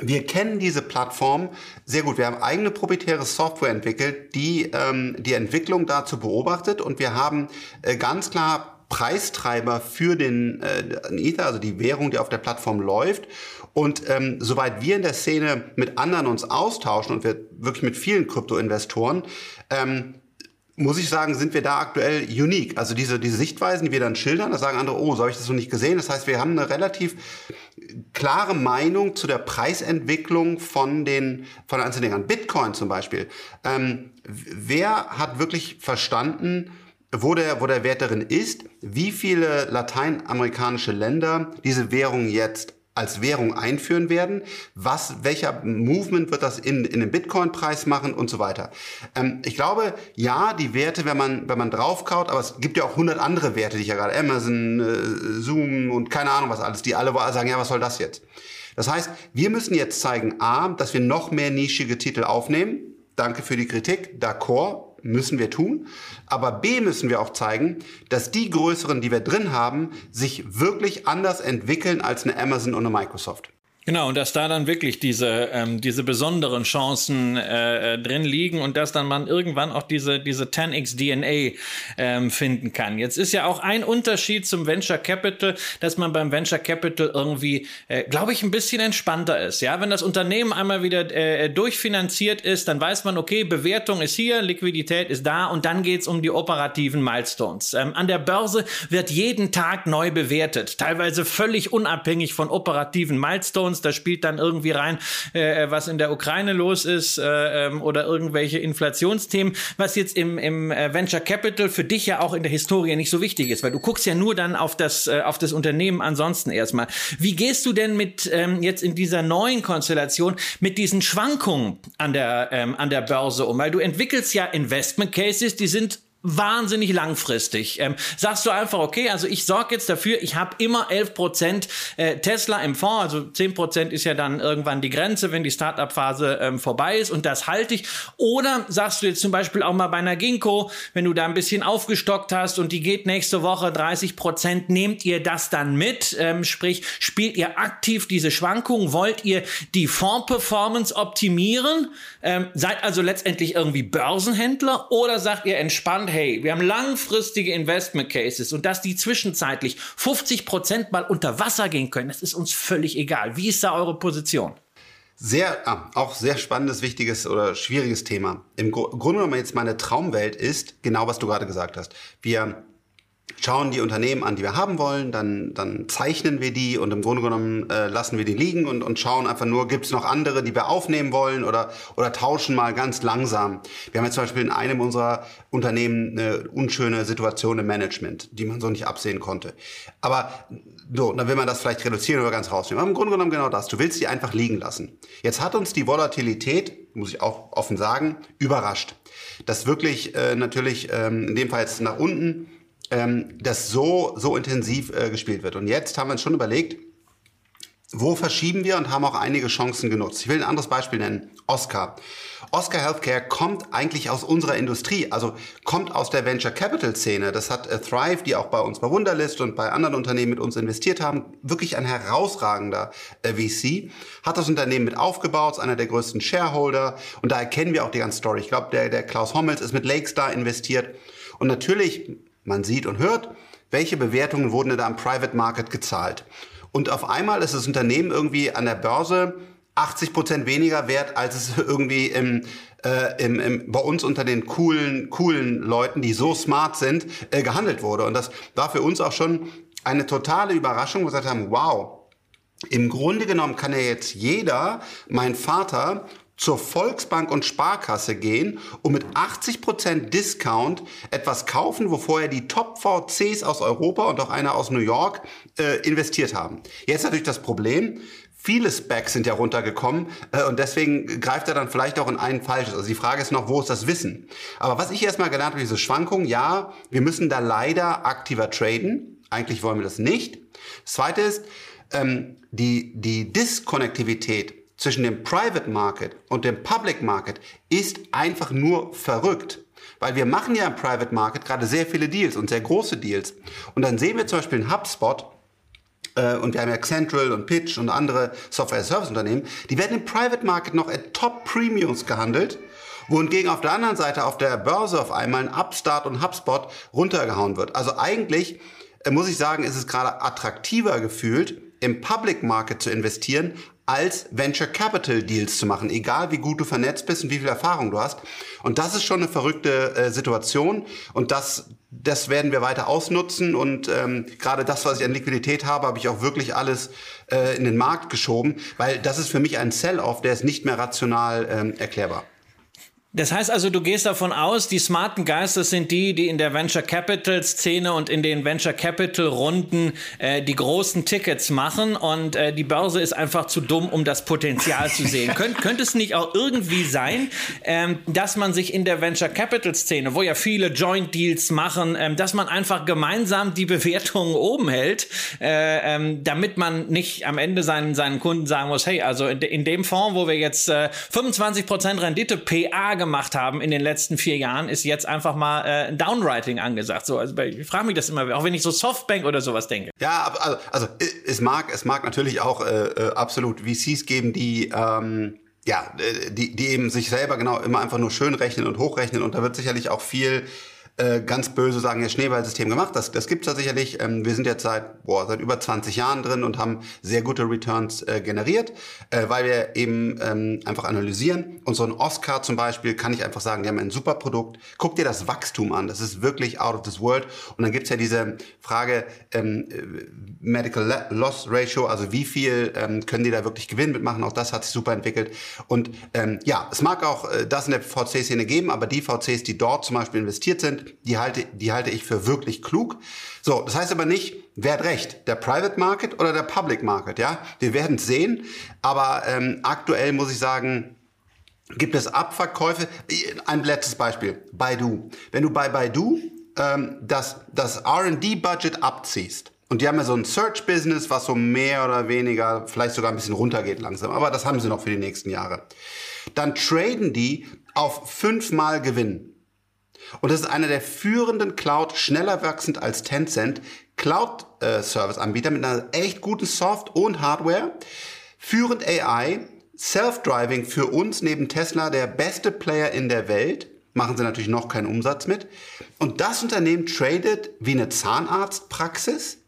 wir kennen diese Plattform sehr gut. Wir haben eigene proprietäre Software entwickelt, die ähm, die Entwicklung dazu beobachtet und wir haben äh, ganz klar Preistreiber für den äh, Ether, also die Währung, die auf der Plattform läuft. Und ähm, soweit wir in der Szene mit anderen uns austauschen und wir wirklich mit vielen Kryptoinvestoren, ähm, muss ich sagen, sind wir da aktuell unique. Also diese, diese Sichtweisen, die wir dann schildern, da sagen andere, oh, so habe ich das noch nicht gesehen. Das heißt, wir haben eine relativ klare Meinung zu der Preisentwicklung von den von einzelnen Dingern. Bitcoin zum Beispiel. Ähm, wer hat wirklich verstanden, wo der, wo der Wert darin ist, wie viele lateinamerikanische Länder diese Währung jetzt als Währung einführen werden, was, welcher Movement wird das in, in den Bitcoin-Preis machen und so weiter. Ähm, ich glaube, ja, die Werte, wenn man, wenn man draufkaut, aber es gibt ja auch hundert andere Werte, die ich ja gerade, Amazon, äh, Zoom und keine Ahnung was alles, die alle sagen, ja, was soll das jetzt? Das heißt, wir müssen jetzt zeigen, A, dass wir noch mehr nischige Titel aufnehmen. Danke für die Kritik, d'accord müssen wir tun. Aber B müssen wir auch zeigen, dass die größeren, die wir drin haben, sich wirklich anders entwickeln als eine Amazon und eine Microsoft. Genau, und dass da dann wirklich diese, ähm, diese besonderen Chancen äh, äh drin liegen und dass dann man irgendwann auch diese, diese 10x DNA ähm, finden kann. Jetzt ist ja auch ein Unterschied zum Venture Capital, dass man beim Venture Capital irgendwie, äh, glaube ich, ein bisschen entspannter ist. Ja, wenn das Unternehmen einmal wieder äh, durchfinanziert ist, dann weiß man, okay, Bewertung ist hier, Liquidität ist da und dann geht's um die operativen Milestones. Ähm, an der Börse wird jeden Tag neu bewertet, teilweise völlig unabhängig von operativen Milestones uns. Da spielt dann irgendwie rein, äh, was in der Ukraine los ist äh, ähm, oder irgendwelche Inflationsthemen, was jetzt im, im äh, Venture Capital für dich ja auch in der Historie nicht so wichtig ist, weil du guckst ja nur dann auf das, äh, auf das Unternehmen ansonsten erstmal. Wie gehst du denn mit ähm, jetzt in dieser neuen Konstellation mit diesen Schwankungen an der, ähm, an der Börse um? Weil du entwickelst ja Investment Cases, die sind wahnsinnig langfristig. Ähm, sagst du einfach, okay, also ich sorge jetzt dafür, ich habe immer 11 Prozent äh, Tesla im Fonds, also 10 Prozent ist ja dann irgendwann die Grenze, wenn die Startup-Phase ähm, vorbei ist und das halte ich. Oder sagst du jetzt zum Beispiel auch mal bei einer Ginkgo, wenn du da ein bisschen aufgestockt hast und die geht nächste Woche 30 Prozent, nehmt ihr das dann mit? Ähm, sprich, spielt ihr aktiv diese Schwankungen? Wollt ihr die Fonds-Performance optimieren? Ähm, seid also letztendlich irgendwie Börsenhändler oder sagt ihr entspannt, hey, wir haben langfristige Investment Cases und dass die zwischenzeitlich 50 Prozent mal unter Wasser gehen können, das ist uns völlig egal. Wie ist da eure Position? Sehr, ah, auch sehr spannendes, wichtiges oder schwieriges Thema. Im Grunde genommen jetzt meine Traumwelt ist genau, was du gerade gesagt hast. Wir schauen die Unternehmen an, die wir haben wollen, dann, dann zeichnen wir die und im Grunde genommen äh, lassen wir die liegen und, und schauen einfach nur, gibt es noch andere, die wir aufnehmen wollen oder, oder tauschen mal ganz langsam. Wir haben jetzt zum Beispiel in einem unserer Unternehmen eine unschöne Situation im Management, die man so nicht absehen konnte. Aber so, dann will man das vielleicht reduzieren oder ganz rausnehmen. Aber im Grunde genommen genau das. Du willst die einfach liegen lassen. Jetzt hat uns die Volatilität, muss ich auch offen sagen, überrascht. Das wirklich äh, natürlich ähm, in dem Fall jetzt nach unten ähm, das so, so intensiv äh, gespielt wird. Und jetzt haben wir uns schon überlegt, wo verschieben wir und haben auch einige Chancen genutzt. Ich will ein anderes Beispiel nennen. Oscar. Oscar Healthcare kommt eigentlich aus unserer Industrie, also kommt aus der Venture Capital Szene. Das hat äh, Thrive, die auch bei uns bei Wunderlist und bei anderen Unternehmen mit uns investiert haben, wirklich ein herausragender äh, VC, hat das Unternehmen mit aufgebaut, ist einer der größten Shareholder und da erkennen wir auch die ganze Story. Ich glaube, der, der Klaus Hommels ist mit Lakestar investiert und natürlich, man sieht und hört, welche Bewertungen wurden da im Private Market gezahlt. Und auf einmal ist das Unternehmen irgendwie an der Börse 80 Prozent weniger wert, als es irgendwie im, äh, im, im, bei uns unter den coolen, coolen Leuten, die so smart sind, äh, gehandelt wurde. Und das war für uns auch schon eine totale Überraschung, wo wir gesagt haben, wow, im Grunde genommen kann ja jetzt jeder, mein Vater, zur Volksbank und Sparkasse gehen und mit 80% Discount etwas kaufen, wo vorher die Top-VCs aus Europa und auch einer aus New York äh, investiert haben. Jetzt natürlich das Problem, viele Specs sind ja runtergekommen äh, und deswegen greift er dann vielleicht auch in einen falsches. Also die Frage ist noch, wo ist das Wissen? Aber was ich erstmal gelernt habe, diese Schwankung, ja, wir müssen da leider aktiver traden. Eigentlich wollen wir das nicht. Das zweite ist, ähm, die, die Diskonnektivität zwischen dem Private Market und dem Public Market ist einfach nur verrückt. Weil wir machen ja im Private Market gerade sehr viele Deals und sehr große Deals. Und dann sehen wir zum Beispiel in HubSpot, äh, und wir haben ja Central und Pitch und andere Software-Service-Unternehmen, die werden im Private Market noch at Top Premiums gehandelt, wohingegen auf der anderen Seite auf der Börse auf einmal ein Upstart und HubSpot runtergehauen wird. Also eigentlich äh, muss ich sagen, ist es gerade attraktiver gefühlt, im Public Market zu investieren, als Venture Capital Deals zu machen, egal wie gut du vernetzt bist und wie viel Erfahrung du hast. Und das ist schon eine verrückte äh, Situation und das, das werden wir weiter ausnutzen und ähm, gerade das, was ich an Liquidität habe, habe ich auch wirklich alles äh, in den Markt geschoben, weil das ist für mich ein Sell-off, der ist nicht mehr rational ähm, erklärbar. Das heißt also, du gehst davon aus, die smarten Geister sind die, die in der Venture Capital Szene und in den Venture Capital Runden äh, die großen Tickets machen und äh, die Börse ist einfach zu dumm, um das Potenzial zu sehen. Könnt, könnte es nicht auch irgendwie sein, ähm, dass man sich in der Venture Capital Szene, wo ja viele Joint Deals machen, ähm, dass man einfach gemeinsam die Bewertungen oben hält, äh, ähm, damit man nicht am Ende seinen, seinen Kunden sagen muss, hey, also in, de, in dem Fonds, wo wir jetzt äh, 25% Rendite PA gemacht haben in den letzten vier Jahren, ist jetzt einfach mal äh, ein Downwriting angesagt. So, also ich frage mich das immer, auch wenn ich so Softbank oder sowas denke. Ja, also, also es mag, es mag natürlich auch äh, äh absolut VCs geben, die ähm, ja, äh, die, die eben sich selber genau immer einfach nur schön rechnen und hochrechnen und da wird sicherlich auch viel äh, ganz böse sagen, ja, Schneeballsystem gemacht. Das, das gibt's da sicherlich. Ähm, wir sind jetzt seit, boah, seit über 20 Jahren drin und haben sehr gute Returns äh, generiert, äh, weil wir eben ähm, einfach analysieren. Und so ein Oscar zum Beispiel kann ich einfach sagen, die haben ein super Produkt. Guck dir das Wachstum an. Das ist wirklich out of this world. Und dann gibt's ja diese Frage ähm, äh, Medical Loss Ratio, also wie viel ähm, können die da wirklich Gewinn mitmachen. Auch das hat sich super entwickelt. Und ähm, ja, es mag auch äh, das in der VC-Szene geben, aber die VCs, die dort zum Beispiel investiert sind, die halte, die halte ich für wirklich klug. So, das heißt aber nicht, wer hat recht, der Private Market oder der Public Market, ja? Wir werden es sehen, aber ähm, aktuell muss ich sagen, gibt es Abverkäufe. Ein letztes Beispiel, Baidu. Wenn du bei Baidu ähm, das, das R&D-Budget abziehst, und die haben ja so ein Search-Business, was so mehr oder weniger, vielleicht sogar ein bisschen runtergeht langsam, aber das haben sie noch für die nächsten Jahre. Dann traden die auf fünfmal Gewinn. Und das ist einer der führenden Cloud, schneller wachsend als Tencent, Cloud-Service-Anbieter mit einer echt guten Soft- und Hardware. Führend AI, Self-Driving für uns neben Tesla der beste Player in der Welt. Machen sie natürlich noch keinen Umsatz mit. Und das Unternehmen tradet wie eine Zahnarztpraxis.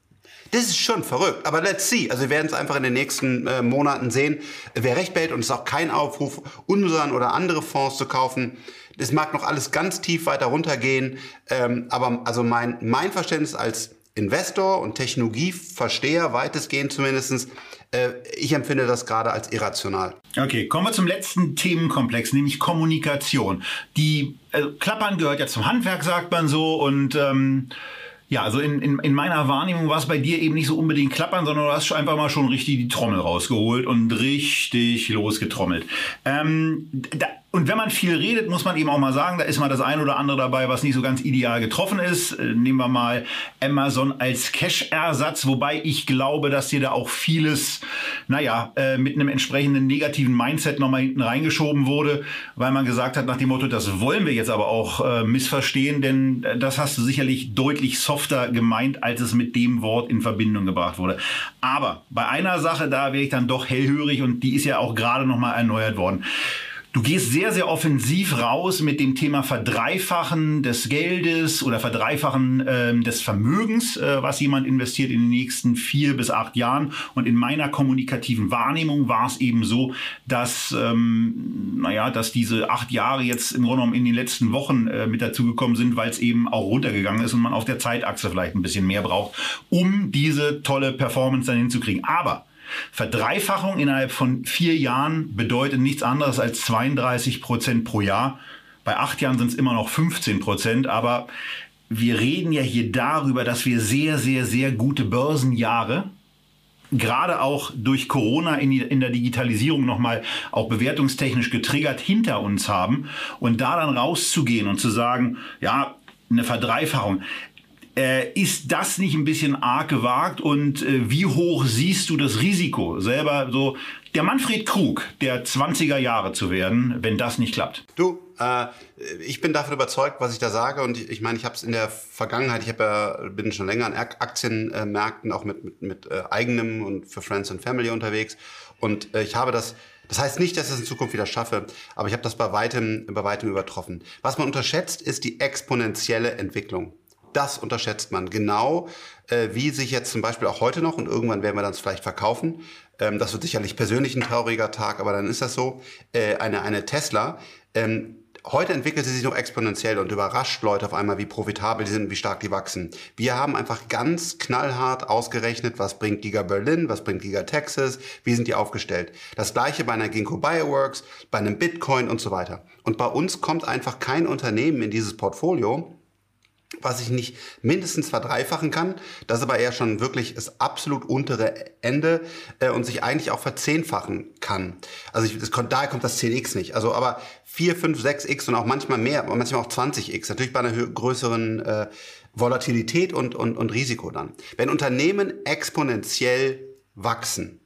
Das ist schon verrückt. Aber let's see. Also wir werden es einfach in den nächsten äh, Monaten sehen, wer recht behält. Und es ist auch kein Aufruf, unseren oder andere Fonds zu kaufen. Es mag noch alles ganz tief weiter runtergehen, ähm, aber also mein, mein Verständnis als Investor und Technologieversteher, weitestgehend zumindestens, äh, ich empfinde das gerade als irrational. Okay, kommen wir zum letzten Themenkomplex, nämlich Kommunikation. Die äh, Klappern gehört ja zum Handwerk, sagt man so, und ähm, ja, also in, in, in meiner Wahrnehmung war es bei dir eben nicht so unbedingt klappern, sondern du hast einfach mal schon richtig die Trommel rausgeholt und richtig losgetrommelt. Ähm, da, Und wenn man viel redet, muss man eben auch mal sagen, da ist mal das ein oder andere dabei, was nicht so ganz ideal getroffen ist. Äh, nehmen wir mal Amazon als Cash-Ersatz, wobei ich glaube, dass dir da auch vieles, naja, äh, mit einem entsprechenden negativen Mindset nochmal hinten reingeschoben wurde, weil man gesagt hat nach dem Motto, das wollen wir jetzt aber auch äh, missverstehen, denn das hast du sicherlich deutlich softer gemeint, als es mit dem Wort in Verbindung gebracht wurde. Aber bei einer Sache, da wäre ich dann doch hellhörig und die ist ja auch gerade nochmal erneuert worden. Du gehst sehr, sehr offensiv raus mit dem Thema Verdreifachen des Geldes oder Verdreifachen ähm, des Vermögens, äh, was jemand investiert in den nächsten vier bis acht Jahren. Und in meiner kommunikativen Wahrnehmung war es eben so, dass, ähm, naja, dass diese acht Jahre jetzt im Grunde genommen in den letzten Wochen äh, mit dazugekommen sind, weil es eben auch runtergegangen ist und man auf der Zeitachse vielleicht ein bisschen mehr braucht, um diese tolle Performance dann hinzukriegen. Aber Verdreifachung innerhalb von vier Jahren bedeutet nichts anderes als 32 Prozent pro Jahr. Bei acht Jahren sind es immer noch 15 Prozent, aber wir reden ja hier darüber, dass wir sehr, sehr, sehr gute Börsenjahre gerade auch durch Corona in, die, in der Digitalisierung nochmal auch bewertungstechnisch getriggert hinter uns haben und da dann rauszugehen und zu sagen, ja, eine Verdreifachung. Äh, ist das nicht ein bisschen arg gewagt und äh, wie hoch siehst du das Risiko, selber so der Manfred Krug der 20er Jahre zu werden, wenn das nicht klappt? Du, äh, ich bin davon überzeugt, was ich da sage und ich, ich meine, ich habe es in der Vergangenheit, ich ja, bin schon länger an Aktienmärkten auch mit, mit, mit äh, eigenem und für Friends and Family unterwegs und äh, ich habe das das heißt nicht, dass ich es in Zukunft wieder schaffe, aber ich habe das bei weitem, bei weitem übertroffen. Was man unterschätzt, ist die exponentielle Entwicklung. Das unterschätzt man. Genau äh, wie sich jetzt zum Beispiel auch heute noch, und irgendwann werden wir das vielleicht verkaufen, ähm, das wird sicherlich persönlich ein trauriger Tag, aber dann ist das so, äh, eine, eine Tesla, ähm, Heute entwickelt sie sich noch exponentiell und überrascht Leute auf einmal, wie profitabel die sind wie stark die wachsen. Wir haben einfach ganz knallhart ausgerechnet, was bringt Giga Berlin, was bringt Giga Texas, wie sind die aufgestellt. Das gleiche bei einer Ginkgo Bioworks, bei einem Bitcoin und so weiter. Und bei uns kommt einfach kein Unternehmen in dieses Portfolio, was ich nicht mindestens verdreifachen kann. Das ist aber eher schon wirklich das absolut untere Ende äh, und sich eigentlich auch verzehnfachen kann. Also ich, das, daher kommt das 10x nicht. Also aber 4, 5, 6x und auch manchmal mehr, manchmal auch 20x. Natürlich bei einer größeren äh, Volatilität und, und, und Risiko dann. Wenn Unternehmen exponentiell wachsen,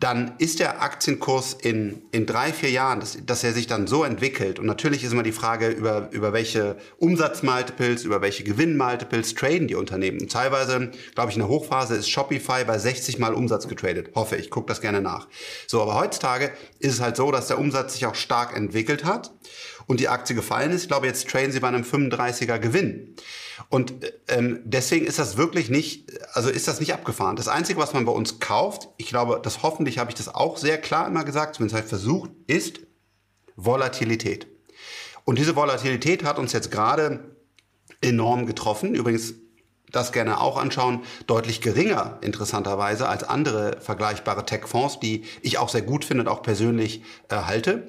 dann ist der Aktienkurs in, in drei, vier Jahren, dass, dass er sich dann so entwickelt. Und natürlich ist immer die Frage, über, über welche Umsatzmultiples, über welche Gewinnmultiples traden die Unternehmen. Und teilweise, glaube ich, in der Hochphase ist Shopify bei 60 Mal Umsatz getradet. Hoffe ich, gucke das gerne nach. So, aber heutzutage ist es halt so, dass der Umsatz sich auch stark entwickelt hat und die Aktie gefallen ist. Ich glaube, jetzt traden sie bei einem 35er Gewinn. Und ähm, deswegen ist das wirklich nicht, also ist das nicht abgefahren. Das Einzige, was man bei uns kauft, ich glaube, das hoffentlich habe ich das auch sehr klar immer gesagt, zumindest halt versucht, ist Volatilität. Und diese Volatilität hat uns jetzt gerade enorm getroffen. Übrigens, das gerne auch anschauen, deutlich geringer interessanterweise als andere vergleichbare Tech-Fonds, die ich auch sehr gut finde und auch persönlich äh, halte.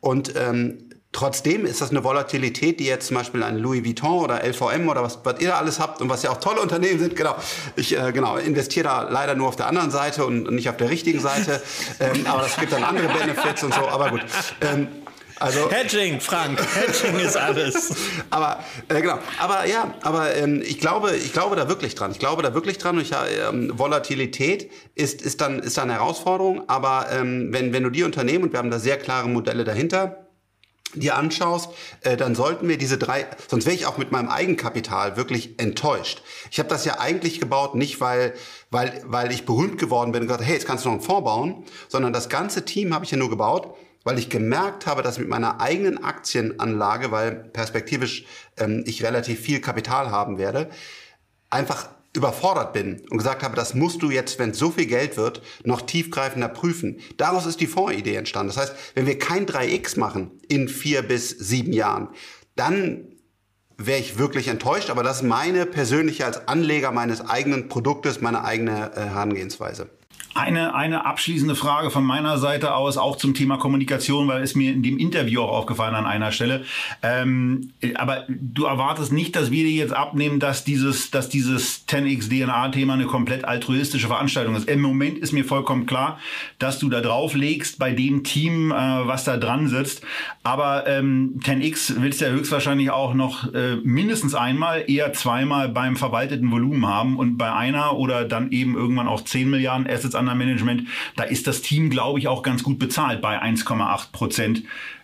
Und ähm, Trotzdem ist das eine Volatilität, die jetzt zum Beispiel ein Louis Vuitton oder LVM oder was, was ihr da alles habt und was ja auch tolle Unternehmen sind, genau. Ich äh, genau, investiere da leider nur auf der anderen Seite und nicht auf der richtigen Seite. ähm, aber das gibt dann andere Benefits und so. Aber gut. Ähm, also, Hedging, Frank, Hedging ist alles. aber äh, genau, aber ja, aber ähm, ich glaube, ich glaube da wirklich dran. Ich glaube da wirklich dran. Und ich, ähm, Volatilität ist ist dann ist dann eine Herausforderung. Aber ähm, wenn wenn du die Unternehmen und wir haben da sehr klare Modelle dahinter dir anschaust, äh, dann sollten wir diese drei, sonst wäre ich auch mit meinem Eigenkapital wirklich enttäuscht. Ich habe das ja eigentlich gebaut, nicht weil, weil, weil ich berühmt geworden bin und gesagt, hey, jetzt kannst du noch einen Fonds bauen, sondern das ganze Team habe ich ja nur gebaut, weil ich gemerkt habe, dass mit meiner eigenen Aktienanlage, weil perspektivisch ähm, ich relativ viel Kapital haben werde, einfach überfordert bin und gesagt habe, das musst du jetzt, wenn es so viel Geld wird, noch tiefgreifender prüfen. Daraus ist die Fondsidee entstanden. Das heißt, wenn wir kein 3x machen in vier bis sieben Jahren, dann wäre ich wirklich enttäuscht, aber das ist meine persönliche als Anleger meines eigenen Produktes, meine eigene äh, Herangehensweise. Eine, eine abschließende Frage von meiner Seite aus, auch zum Thema Kommunikation, weil es mir in dem Interview auch aufgefallen an einer Stelle. Ähm, aber du erwartest nicht, dass wir dir jetzt abnehmen, dass dieses, dass dieses 10x DNA-Thema eine komplett altruistische Veranstaltung ist. Im Moment ist mir vollkommen klar, dass du da drauf legst bei dem Team, äh, was da dran sitzt. Aber ähm, 10x willst du ja höchstwahrscheinlich auch noch äh, mindestens einmal, eher zweimal beim verwalteten Volumen haben und bei einer oder dann eben irgendwann auch 10 Milliarden Assets an Management, da ist das Team, glaube ich, auch ganz gut bezahlt bei 1,8 Prozent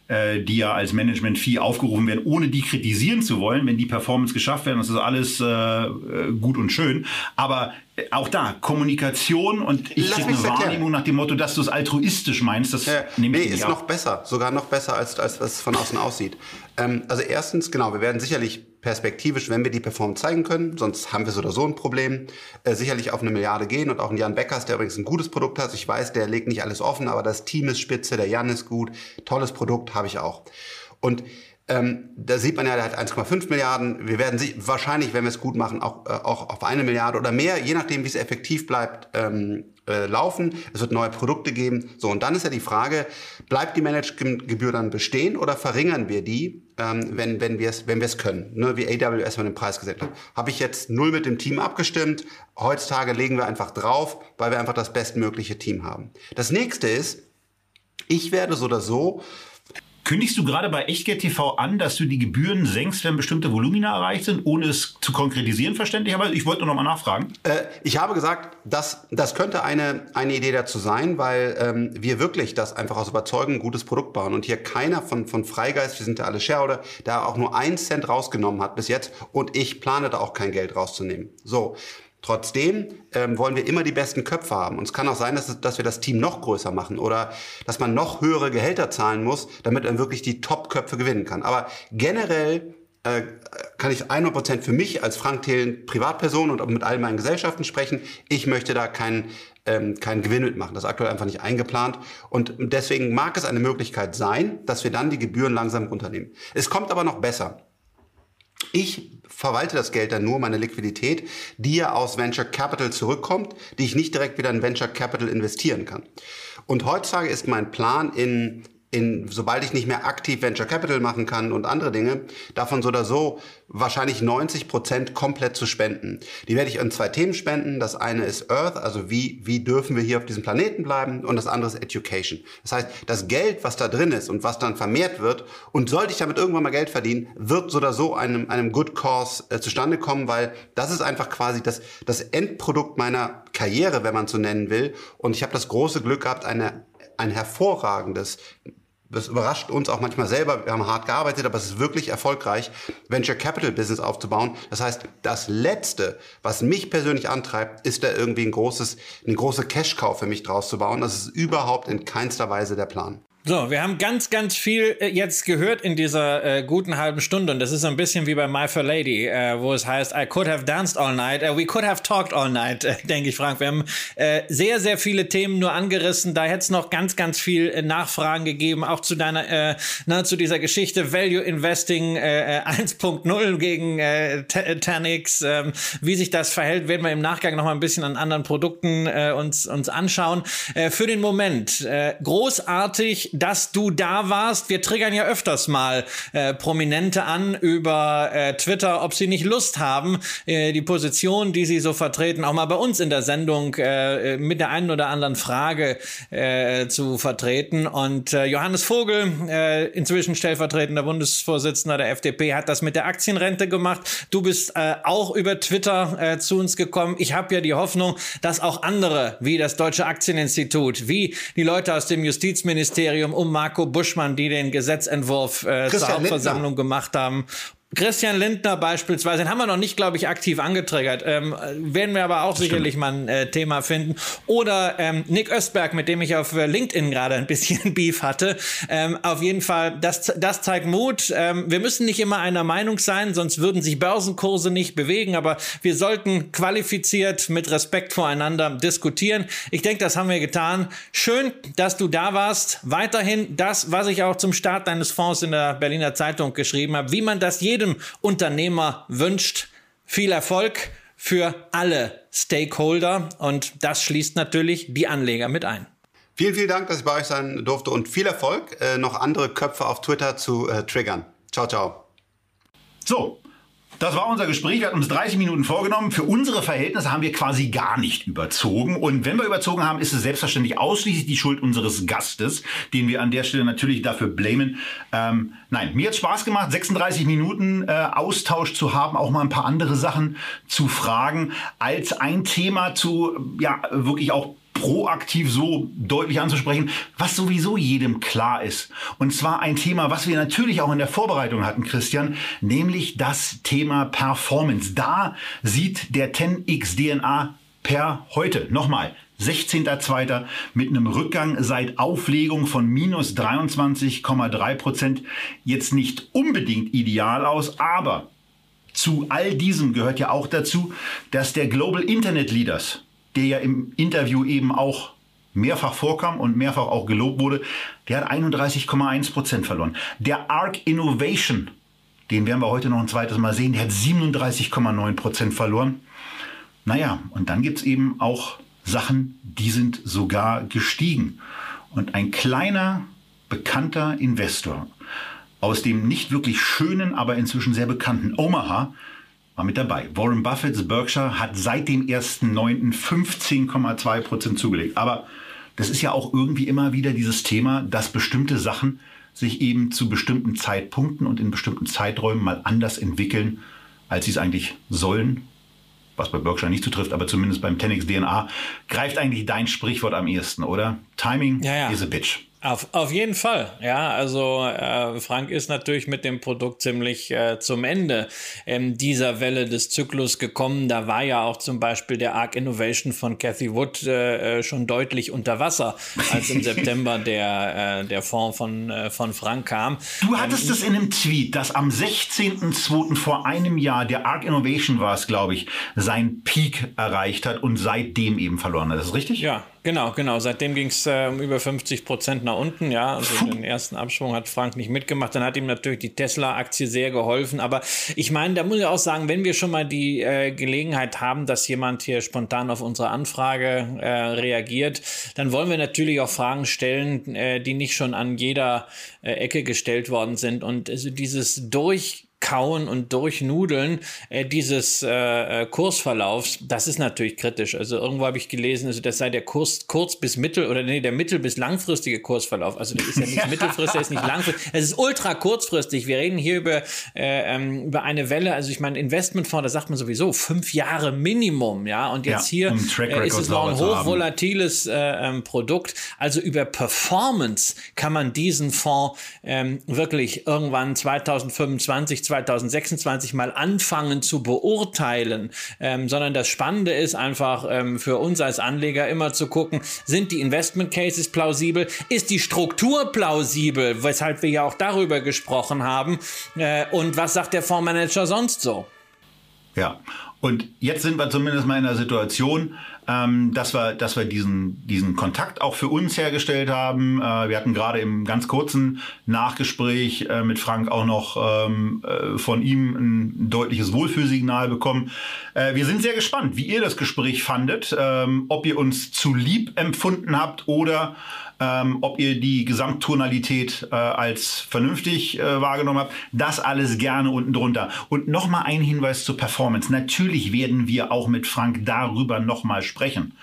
äh, die ja als Management-Fee aufgerufen werden, ohne die kritisieren zu wollen, wenn die Performance geschafft werden. Das ist alles äh, äh gut und schön. Aber auch da, Kommunikation und ich Lass eine Wahrnehmung nach dem Motto, dass du es altruistisch meinst, das ja, nehme ich nee, ist ab. noch besser, sogar noch besser, als, als was es von außen aussieht. Ähm, also erstens, genau, wir werden sicherlich perspektivisch, wenn wir die Performance zeigen können, sonst haben wir so oder so ein Problem, äh, sicherlich auf eine Milliarde gehen und auch ein Jan Beckers, der übrigens ein gutes Produkt hat. Ich weiß, der legt nicht alles offen, aber das Team ist spitze, der Jan ist gut, tolles Produkt habe ich auch. Und ähm, da sieht man ja, der hat 1,5 Milliarden. Wir werden sie wahrscheinlich, wenn wir es gut machen, auch, äh, auch auf eine Milliarde oder mehr, je nachdem, wie es effektiv bleibt, ähm, äh, laufen. Es wird neue Produkte geben. So, und dann ist ja die Frage, bleibt die Managementgebühr dann bestehen oder verringern wir die, ähm, wenn, wenn wir es wenn können? Ne, wie AWS mal den Preis gesetzt hat. Habe ich jetzt null mit dem Team abgestimmt. Heutzutage legen wir einfach drauf, weil wir einfach das bestmögliche Team haben. Das nächste ist, ich werde so oder so Kündigst du gerade bei Echtgeld TV an, dass du die Gebühren senkst, wenn bestimmte Volumina erreicht sind, ohne es zu konkretisieren, verständlich? Aber ich wollte nur noch mal nachfragen. Äh, ich habe gesagt, dass, das könnte eine, eine Idee dazu sein, weil ähm, wir wirklich das einfach aus Überzeugung ein gutes Produkt bauen und hier keiner von, von Freigeist, wir sind ja alle Shareholder, da auch nur einen Cent rausgenommen hat bis jetzt und ich plane da auch kein Geld rauszunehmen. So, Trotzdem ähm, wollen wir immer die besten Köpfe haben. Und es kann auch sein, dass, dass wir das Team noch größer machen oder dass man noch höhere Gehälter zahlen muss, damit man wirklich die Top-Köpfe gewinnen kann. Aber generell äh, kann ich 100% für mich als Frank Thelen Privatperson und mit all meinen Gesellschaften sprechen. Ich möchte da keinen ähm, keinen Gewinn mitmachen. Das ist aktuell einfach nicht eingeplant. Und deswegen mag es eine Möglichkeit sein, dass wir dann die Gebühren langsam runternehmen. Es kommt aber noch besser. Ich verwalte das Geld dann nur, meine Liquidität, die ja aus Venture Capital zurückkommt, die ich nicht direkt wieder in Venture Capital investieren kann. Und heutzutage ist mein Plan in in, sobald ich nicht mehr aktiv Venture Capital machen kann und andere Dinge, davon so oder so wahrscheinlich 90 Prozent komplett zu spenden. Die werde ich in zwei Themen spenden. Das eine ist Earth, also wie, wie dürfen wir hier auf diesem Planeten bleiben und das andere ist Education. Das heißt, das Geld, was da drin ist und was dann vermehrt wird und sollte ich damit irgendwann mal Geld verdienen, wird so oder so einem, einem Good Cause äh, zustande kommen, weil das ist einfach quasi das, das Endprodukt meiner Karriere, wenn man so nennen will. Und ich habe das große Glück gehabt, eine, ein hervorragendes das überrascht uns auch manchmal selber. Wir haben hart gearbeitet, aber es ist wirklich erfolgreich, Venture Capital Business aufzubauen. Das heißt, das Letzte, was mich persönlich antreibt, ist da irgendwie ein großes, eine große Cash-Cow für mich draus zu bauen. Das ist überhaupt in keinster Weise der Plan. So, wir haben ganz, ganz viel äh, jetzt gehört in dieser äh, guten halben Stunde und das ist ein bisschen wie bei My Fair Lady, äh, wo es heißt, I could have danced all night, uh, we could have talked all night, äh, denke ich, Frank. Wir haben äh, sehr, sehr viele Themen nur angerissen, da hätte es noch ganz, ganz viel äh, Nachfragen gegeben, auch zu deiner, äh, na, zu dieser Geschichte Value Investing äh, 1.0 gegen äh, 10x, äh, wie sich das verhält, werden wir im Nachgang noch mal ein bisschen an anderen Produkten äh, uns, uns anschauen. Äh, für den Moment, äh, großartig, dass du da warst. Wir triggern ja öfters mal äh, Prominente an über äh, Twitter, ob sie nicht Lust haben, äh, die Position, die sie so vertreten, auch mal bei uns in der Sendung äh, mit der einen oder anderen Frage äh, zu vertreten. Und äh, Johannes Vogel, äh, inzwischen stellvertretender Bundesvorsitzender der FDP, hat das mit der Aktienrente gemacht. Du bist äh, auch über Twitter äh, zu uns gekommen. Ich habe ja die Hoffnung, dass auch andere, wie das Deutsche Aktieninstitut, wie die Leute aus dem Justizministerium, Ministerium um Marco Buschmann, die den Gesetzentwurf äh, zur Hauptversammlung gemacht haben Christian Lindner beispielsweise, den haben wir noch nicht, glaube ich, aktiv angetriggert. Ähm, werden wir aber auch das sicherlich stimmt. mal ein äh, Thema finden. Oder ähm, Nick Östberg, mit dem ich auf äh, LinkedIn gerade ein bisschen Beef hatte. Ähm, auf jeden Fall, das, das zeigt Mut. Ähm, wir müssen nicht immer einer Meinung sein, sonst würden sich Börsenkurse nicht bewegen. Aber wir sollten qualifiziert mit Respekt voreinander diskutieren. Ich denke, das haben wir getan. Schön, dass du da warst. Weiterhin das, was ich auch zum Start deines Fonds in der Berliner Zeitung geschrieben habe, wie man das jedem jedem Unternehmer wünscht. Viel Erfolg für alle Stakeholder und das schließt natürlich die Anleger mit ein. Vielen, vielen Dank, dass ich bei euch sein durfte und viel Erfolg, äh, noch andere Köpfe auf Twitter zu äh, triggern. Ciao, ciao. So, das war unser Gespräch. Wir hatten uns 30 Minuten vorgenommen. Für unsere Verhältnisse haben wir quasi gar nicht überzogen. Und wenn wir überzogen haben, ist es selbstverständlich ausschließlich die Schuld unseres Gastes, den wir an der Stelle natürlich dafür blamen. Ähm, nein, mir hat Spaß gemacht, 36 Minuten äh, Austausch zu haben, auch mal ein paar andere Sachen zu fragen, als ein Thema zu, ja, wirklich auch proaktiv so deutlich anzusprechen, was sowieso jedem klar ist. Und zwar ein Thema, was wir natürlich auch in der Vorbereitung hatten, Christian, nämlich das Thema Performance. Da sieht der 10x DNA per heute, nochmal, 16.02. mit einem Rückgang seit Auflegung von minus 23,3 Prozent jetzt nicht unbedingt ideal aus, aber zu all diesem gehört ja auch dazu, dass der Global Internet Leaders der ja im Interview eben auch mehrfach vorkam und mehrfach auch gelobt wurde, der hat 31,1 Prozent verloren. Der Arc Innovation, den werden wir heute noch ein zweites Mal sehen, der hat 37,9 Prozent verloren. Naja, und dann gibt es eben auch Sachen, die sind sogar gestiegen. Und ein kleiner, bekannter Investor aus dem nicht wirklich schönen, aber inzwischen sehr bekannten Omaha war mit dabei. Warren Buffetts Berkshire hat seit dem 1.9. 15,2 Prozent zugelegt. Aber das ist ja auch irgendwie immer wieder dieses Thema, dass bestimmte Sachen sich eben zu bestimmten Zeitpunkten und in bestimmten Zeiträumen mal anders entwickeln, als sie es eigentlich sollen. Was bei Berkshire nicht zutrifft, aber zumindest beim Tenix DNA greift eigentlich dein Sprichwort am ehesten, oder? Timing ja, ja. is a bitch. Auf, auf jeden Fall, ja. Also äh, Frank ist natürlich mit dem Produkt ziemlich äh, zum Ende ähm, dieser Welle des Zyklus gekommen. Da war ja auch zum Beispiel der Arc Innovation von Cathy Wood äh, äh schon deutlich unter Wasser, als im September der, äh, der Fonds von, äh, von Frank kam. Du hattest ähm, es in einem Tweet, dass am 16.02. vor einem Jahr der Arc Innovation war es, glaube ich, sein Peak erreicht hat und seitdem eben verloren hat. Das ist richtig? Ja, Genau, genau. Seitdem ging es äh, um über 50 Prozent nach unten. Ja, also den ersten Abschwung hat Frank nicht mitgemacht. Dann hat ihm natürlich die Tesla-Aktie sehr geholfen. Aber ich meine, da muss ich auch sagen, wenn wir schon mal die äh, Gelegenheit haben, dass jemand hier spontan auf unsere Anfrage äh, reagiert, dann wollen wir natürlich auch Fragen stellen, äh, die nicht schon an jeder äh, Ecke gestellt worden sind. Und also dieses durch Kauen und Durchnudeln äh, dieses äh, äh, Kursverlaufs, das ist natürlich kritisch. Also irgendwo habe ich gelesen, also das sei der Kurs kurz bis mittel oder nee, der mittel bis langfristige Kursverlauf. Also das ist ja nicht mittelfristig, das ist nicht langfristig. Es ist ultra kurzfristig. Wir reden hier über, äh, ähm, über eine Welle. Also ich meine, Investmentfonds, da sagt man sowieso fünf Jahre Minimum, ja. Und jetzt ja, hier äh, ist es noch ein hochvolatiles äh, ähm, Produkt. Also über Performance kann man diesen Fonds ähm, wirklich irgendwann 2025, 2026 mal anfangen zu beurteilen, ähm, sondern das Spannende ist einfach ähm, für uns als Anleger immer zu gucken, sind die Investment Cases plausibel, ist die Struktur plausibel, weshalb wir ja auch darüber gesprochen haben äh, und was sagt der Fondsmanager sonst so? Ja, und jetzt sind wir zumindest mal in der Situation, ähm, dass wir, dass wir diesen, diesen Kontakt auch für uns hergestellt haben. Äh, wir hatten gerade im ganz kurzen Nachgespräch äh, mit Frank auch noch ähm, äh, von ihm ein deutliches Wohlfühlsignal bekommen. Äh, wir sind sehr gespannt, wie ihr das Gespräch fandet, ähm, ob ihr uns zu lieb empfunden habt oder ähm, ob ihr die Gesamttonalität äh, als vernünftig äh, wahrgenommen habt. Das alles gerne unten drunter. Und nochmal ein Hinweis zur Performance. Natürlich werden wir auch mit Frank darüber nochmal sprechen.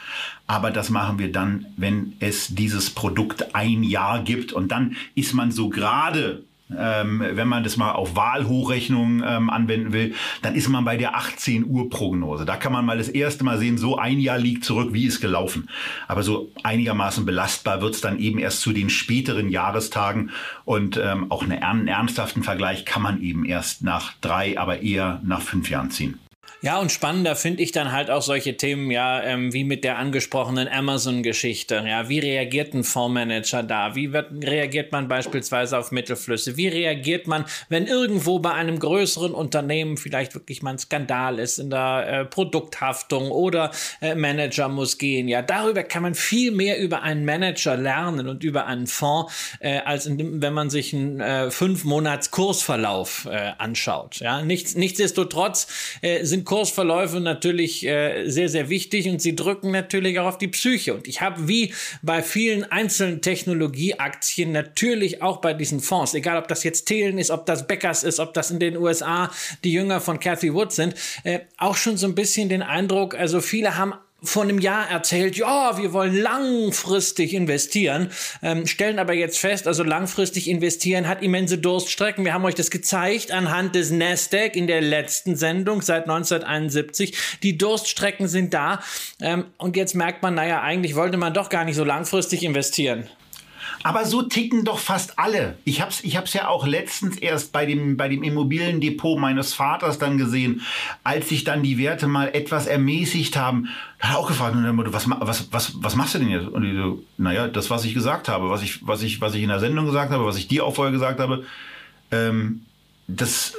Aber das machen wir dann, wenn es dieses Produkt ein Jahr gibt. Und dann ist man so gerade ähm, wenn man das mal auf Wahlhochrechnungen ähm, anwenden will, dann ist man bei der 18 Uhr Prognose. Da kann man mal das erste Mal sehen, so ein Jahr liegt zurück, wie ist gelaufen. Aber so einigermaßen belastbar wird es dann eben erst zu den späteren Jahrestagen und ähm, auch einen ernsthaften Vergleich kann man eben erst nach drei, aber eher nach fünf Jahren ziehen. Ja, und spannender finde ich dann halt auch solche Themen, ja, ähm, wie mit der angesprochenen Amazon-Geschichte. Ja, wie reagiert ein Fondsmanager da? Wie wird, reagiert man beispielsweise auf Mittelflüsse? Wie reagiert man, wenn irgendwo bei einem größeren Unternehmen vielleicht wirklich mal ein Skandal ist in der äh, Produkthaftung oder äh, Manager muss gehen? Ja, darüber kann man viel mehr über einen Manager lernen und über einen Fonds, äh, als dem, wenn man sich einen äh, fünf Monats Kursverlauf äh, anschaut. Ja, nichts, nichtsdestotrotz äh, sind Kursverläufe natürlich äh, sehr, sehr wichtig und sie drücken natürlich auch auf die Psyche. Und ich habe wie bei vielen einzelnen Technologieaktien natürlich auch bei diesen Fonds, egal ob das jetzt Thelen ist, ob das Beckers ist, ob das in den USA die Jünger von Cathy Wood sind, äh, auch schon so ein bisschen den Eindruck, also viele haben vor einem Jahr erzählt, ja, wir wollen langfristig investieren, ähm, stellen aber jetzt fest, also langfristig investieren hat immense Durststrecken. Wir haben euch das gezeigt anhand des Nasdaq in der letzten Sendung seit 1971. Die Durststrecken sind da ähm, und jetzt merkt man, naja, eigentlich wollte man doch gar nicht so langfristig investieren. Aber so ticken doch fast alle. Ich habe es ich hab's ja auch letztens erst bei dem, bei dem Immobiliendepot meines Vaters dann gesehen, als sich dann die Werte mal etwas ermäßigt haben. Da hat er auch gefragt, was, was, was, was machst du denn jetzt? Und ich so, naja, das, was ich gesagt habe, was ich, was, ich, was ich in der Sendung gesagt habe, was ich dir auch vorher gesagt habe, ähm, das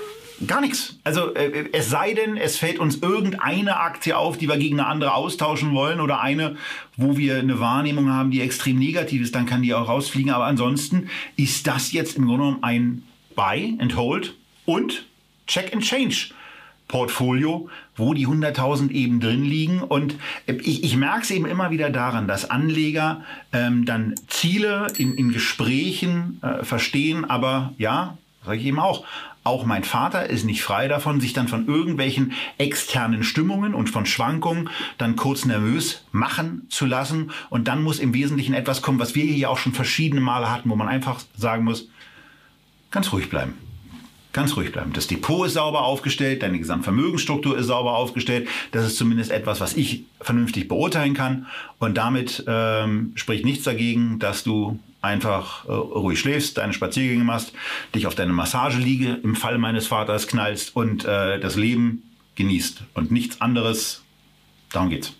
Gar nichts. Also äh, es sei denn, es fällt uns irgendeine Aktie auf, die wir gegen eine andere austauschen wollen oder eine, wo wir eine Wahrnehmung haben, die extrem negativ ist, dann kann die auch rausfliegen. Aber ansonsten ist das jetzt im Grunde genommen ein Buy and Hold und Check and Change. Portfolio, wo die 100.000 eben drin liegen. Und ich, ich merke es eben immer wieder daran, dass Anleger ähm, dann Ziele in, in Gesprächen äh, verstehen, aber ja, sage ich eben auch, auch mein Vater ist nicht frei davon, sich dann von irgendwelchen externen Stimmungen und von Schwankungen dann kurz nervös machen zu lassen. Und dann muss im Wesentlichen etwas kommen, was wir hier auch schon verschiedene Male hatten, wo man einfach sagen muss, ganz ruhig bleiben. Ganz ruhig bleiben. Das Depot ist sauber aufgestellt, deine Gesamtvermögensstruktur ist sauber aufgestellt. Das ist zumindest etwas, was ich vernünftig beurteilen kann. Und damit ähm, spricht nichts dagegen, dass du einfach äh, ruhig schläfst, deine Spaziergänge machst, dich auf deine Massageliege im Fall meines Vaters knallst und äh, das Leben genießt und nichts anderes. Darum geht's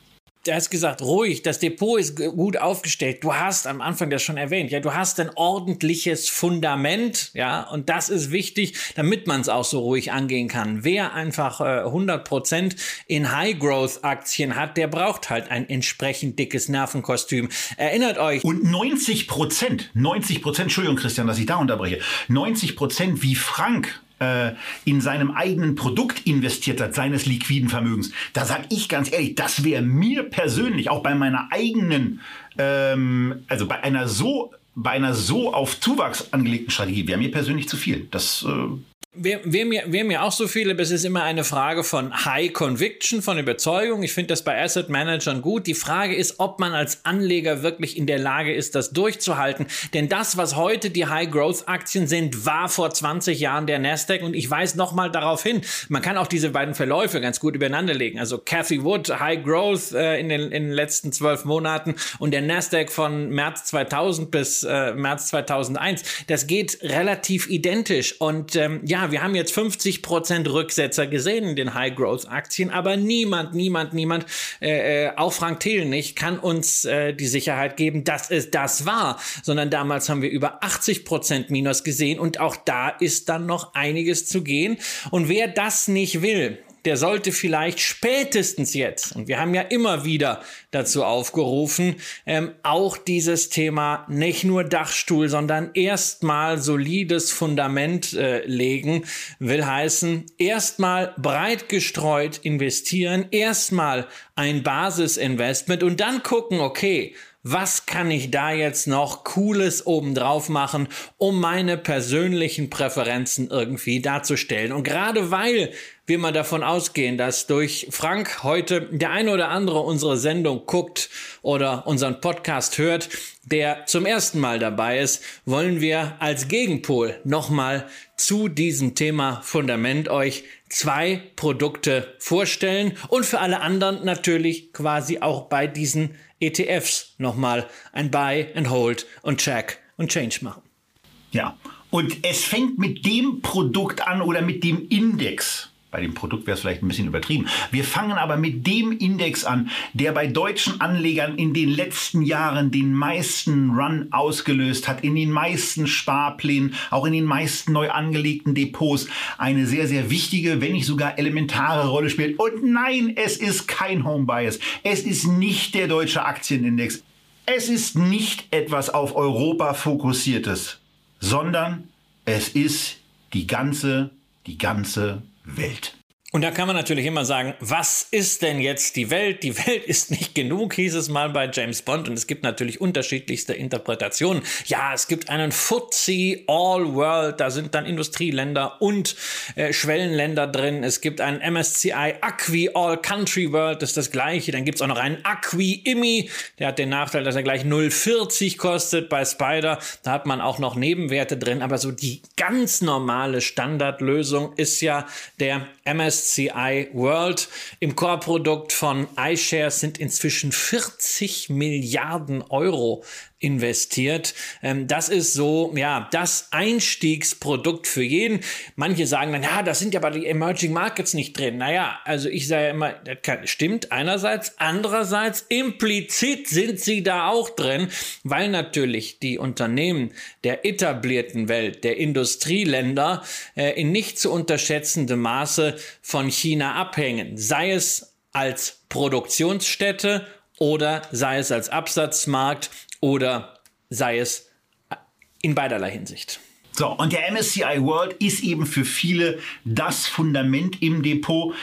du hast gesagt, ruhig, das Depot ist gut aufgestellt. Du hast am Anfang das schon erwähnt, ja, du hast ein ordentliches Fundament, ja, und das ist wichtig, damit man es auch so ruhig angehen kann. Wer einfach äh, 100% in High-Growth-Aktien hat, der braucht halt ein entsprechend dickes Nervenkostüm. Erinnert euch. Und 90%, 90%, Entschuldigung, Christian, dass ich da unterbreche, 90% wie Frank äh, in seinem eigenen Produkt investiert hat, seines liquiden Vermögens, da sage ich ganz ehrlich, das wäre mir persönlich, auch bei meiner eigenen, ähm, also bei einer so bei einer so auf Zuwachs angelegten Strategie wäre mir persönlich zu viel. Das äh, Wäre wär mir, wär mir auch so viele, aber es ist immer eine Frage von High Conviction, von Überzeugung. Ich finde das bei Asset Managern gut. Die Frage ist, ob man als Anleger wirklich in der Lage ist, das durchzuhalten. Denn das, was heute die High Growth Aktien sind, war vor 20 Jahren der Nasdaq. Und ich weise nochmal darauf hin, man kann auch diese beiden Verläufe ganz gut übereinander legen. Also Cathy Wood, High Growth äh, in, den, in den letzten zwölf Monaten und der Nasdaq von März 2000 bis äh, März 2001. Das geht relativ identisch. Und ähm, ja, wir haben jetzt 50% Rücksetzer gesehen in den High-Growth-Aktien, aber niemand, niemand, niemand, äh, äh, auch Frank Thelen nicht, kann uns äh, die Sicherheit geben, dass es das war, sondern damals haben wir über 80% Minus gesehen und auch da ist dann noch einiges zu gehen. Und wer das nicht will, der sollte vielleicht spätestens jetzt, und wir haben ja immer wieder dazu aufgerufen, ähm, auch dieses Thema nicht nur Dachstuhl, sondern erstmal solides Fundament äh, legen, will heißen, erstmal breit gestreut investieren, erstmal ein Basisinvestment und dann gucken, okay, was kann ich da jetzt noch Cooles obendrauf machen, um meine persönlichen Präferenzen irgendwie darzustellen. Und gerade weil wir mal davon ausgehen, dass durch Frank heute der eine oder andere unsere Sendung guckt oder unseren Podcast hört, der zum ersten Mal dabei ist, wollen wir als Gegenpol nochmal zu diesem Thema Fundament euch zwei Produkte vorstellen und für alle anderen natürlich quasi auch bei diesen ETFs nochmal ein Buy and Hold und Check und Change machen. Ja, und es fängt mit dem Produkt an oder mit dem Index. Bei dem Produkt wäre es vielleicht ein bisschen übertrieben. Wir fangen aber mit dem Index an, der bei deutschen Anlegern in den letzten Jahren den meisten Run ausgelöst hat, in den meisten Sparplänen, auch in den meisten neu angelegten Depots eine sehr, sehr wichtige, wenn nicht sogar elementare Rolle spielt. Und nein, es ist kein Home Bias. Es ist nicht der deutsche Aktienindex. Es ist nicht etwas auf Europa fokussiertes, sondern es ist die ganze, die ganze Welt. Und da kann man natürlich immer sagen, was ist denn jetzt die Welt? Die Welt ist nicht genug, hieß es mal bei James Bond. Und es gibt natürlich unterschiedlichste Interpretationen. Ja, es gibt einen FTSE All World, da sind dann Industrieländer und äh, Schwellenländer drin. Es gibt einen MSCI Acqui All Country World, das ist das gleiche. Dann gibt es auch noch einen Acqui IMI, der hat den Nachteil, dass er gleich 0,40 kostet. Bei Spider, da hat man auch noch Nebenwerte drin. Aber so die ganz normale Standardlösung ist ja der MSCI World. Im Core-Produkt von iShares sind inzwischen 40 Milliarden Euro investiert. Ähm, das ist so, ja, das Einstiegsprodukt für jeden. Manche sagen dann, ja, das sind ja aber die Emerging Markets nicht drin. Naja, also ich sage immer, das kann, stimmt einerseits. Andererseits implizit sind sie da auch drin, weil natürlich die Unternehmen der etablierten Welt, der Industrieländer äh, in nicht zu unterschätzendem Maße von China abhängen. Sei es als Produktionsstätte oder sei es als Absatzmarkt oder sei es in beiderlei Hinsicht. So, und der MSCI World ist eben für viele das Fundament im Depot.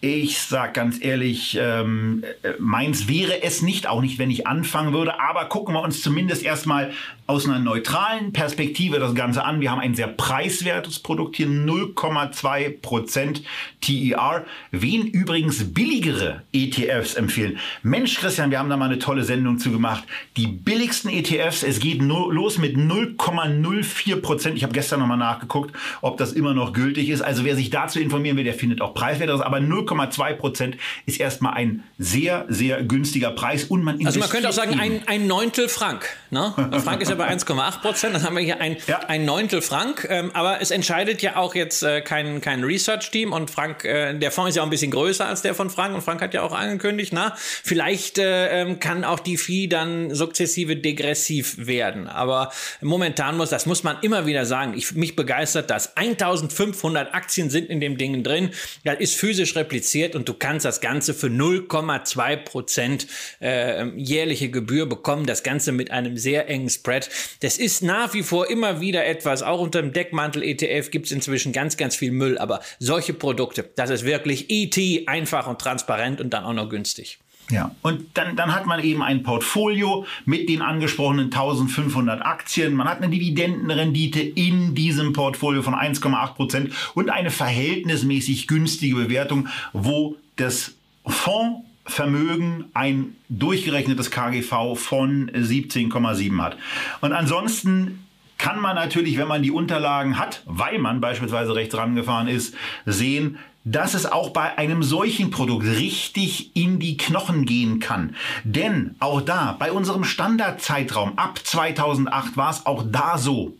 Ich sag ganz ehrlich, ähm, äh, meins wäre es nicht, auch nicht, wenn ich anfangen würde. Aber gucken wir uns zumindest erstmal aus einer neutralen Perspektive das Ganze an. Wir haben ein sehr preiswertes Produkt hier, 0,2% TER. Wen übrigens billigere ETFs empfehlen. Mensch, Christian, wir haben da mal eine tolle Sendung zu gemacht. Die billigsten ETFs, es geht nur los mit 0,04%. Ich habe gestern nochmal nachgeguckt, ob das immer noch gültig ist. Also wer sich dazu informieren will, der findet auch preiswerteres. Aber 0,2% ist erstmal ein sehr, sehr günstiger Preis. Und man also man könnte auch sagen, ein, ein Neuntel Frank. Ne? Frank ist ja bei 1,8 Prozent. Dann haben wir hier ein, ja. ein Neuntel Frank. Ähm, aber es entscheidet ja auch jetzt äh, kein, kein Research-Team. Und Frank, äh, der Fonds ist ja auch ein bisschen größer als der von Frank. Und Frank hat ja auch angekündigt, na, vielleicht äh, ähm, kann auch die Fee dann sukzessive degressiv werden. Aber momentan muss, das muss man immer wieder sagen, ich, mich begeistert das. 1500 Aktien sind in dem Ding drin. Das ist physisch repliziert und du kannst das Ganze für 0,2 Prozent äh, jährliche Gebühr bekommen. Das Ganze mit einem sehr engen Spread. Das ist nach wie vor immer wieder etwas, auch unter dem Deckmantel ETF gibt es inzwischen ganz, ganz viel Müll, aber solche Produkte, das ist wirklich ET, einfach und transparent und dann auch noch günstig. Ja, und dann, dann hat man eben ein Portfolio mit den angesprochenen 1500 Aktien. Man hat eine Dividendenrendite in diesem Portfolio von 1,8 Prozent und eine verhältnismäßig günstige Bewertung, wo das Fonds Vermögen ein durchgerechnetes KGV von 17,7 hat. Und ansonsten kann man natürlich, wenn man die Unterlagen hat, weil man beispielsweise rechts rangefahren ist, sehen, dass es auch bei einem solchen Produkt richtig in die Knochen gehen kann. Denn auch da, bei unserem Standardzeitraum ab 2008 war es auch da so,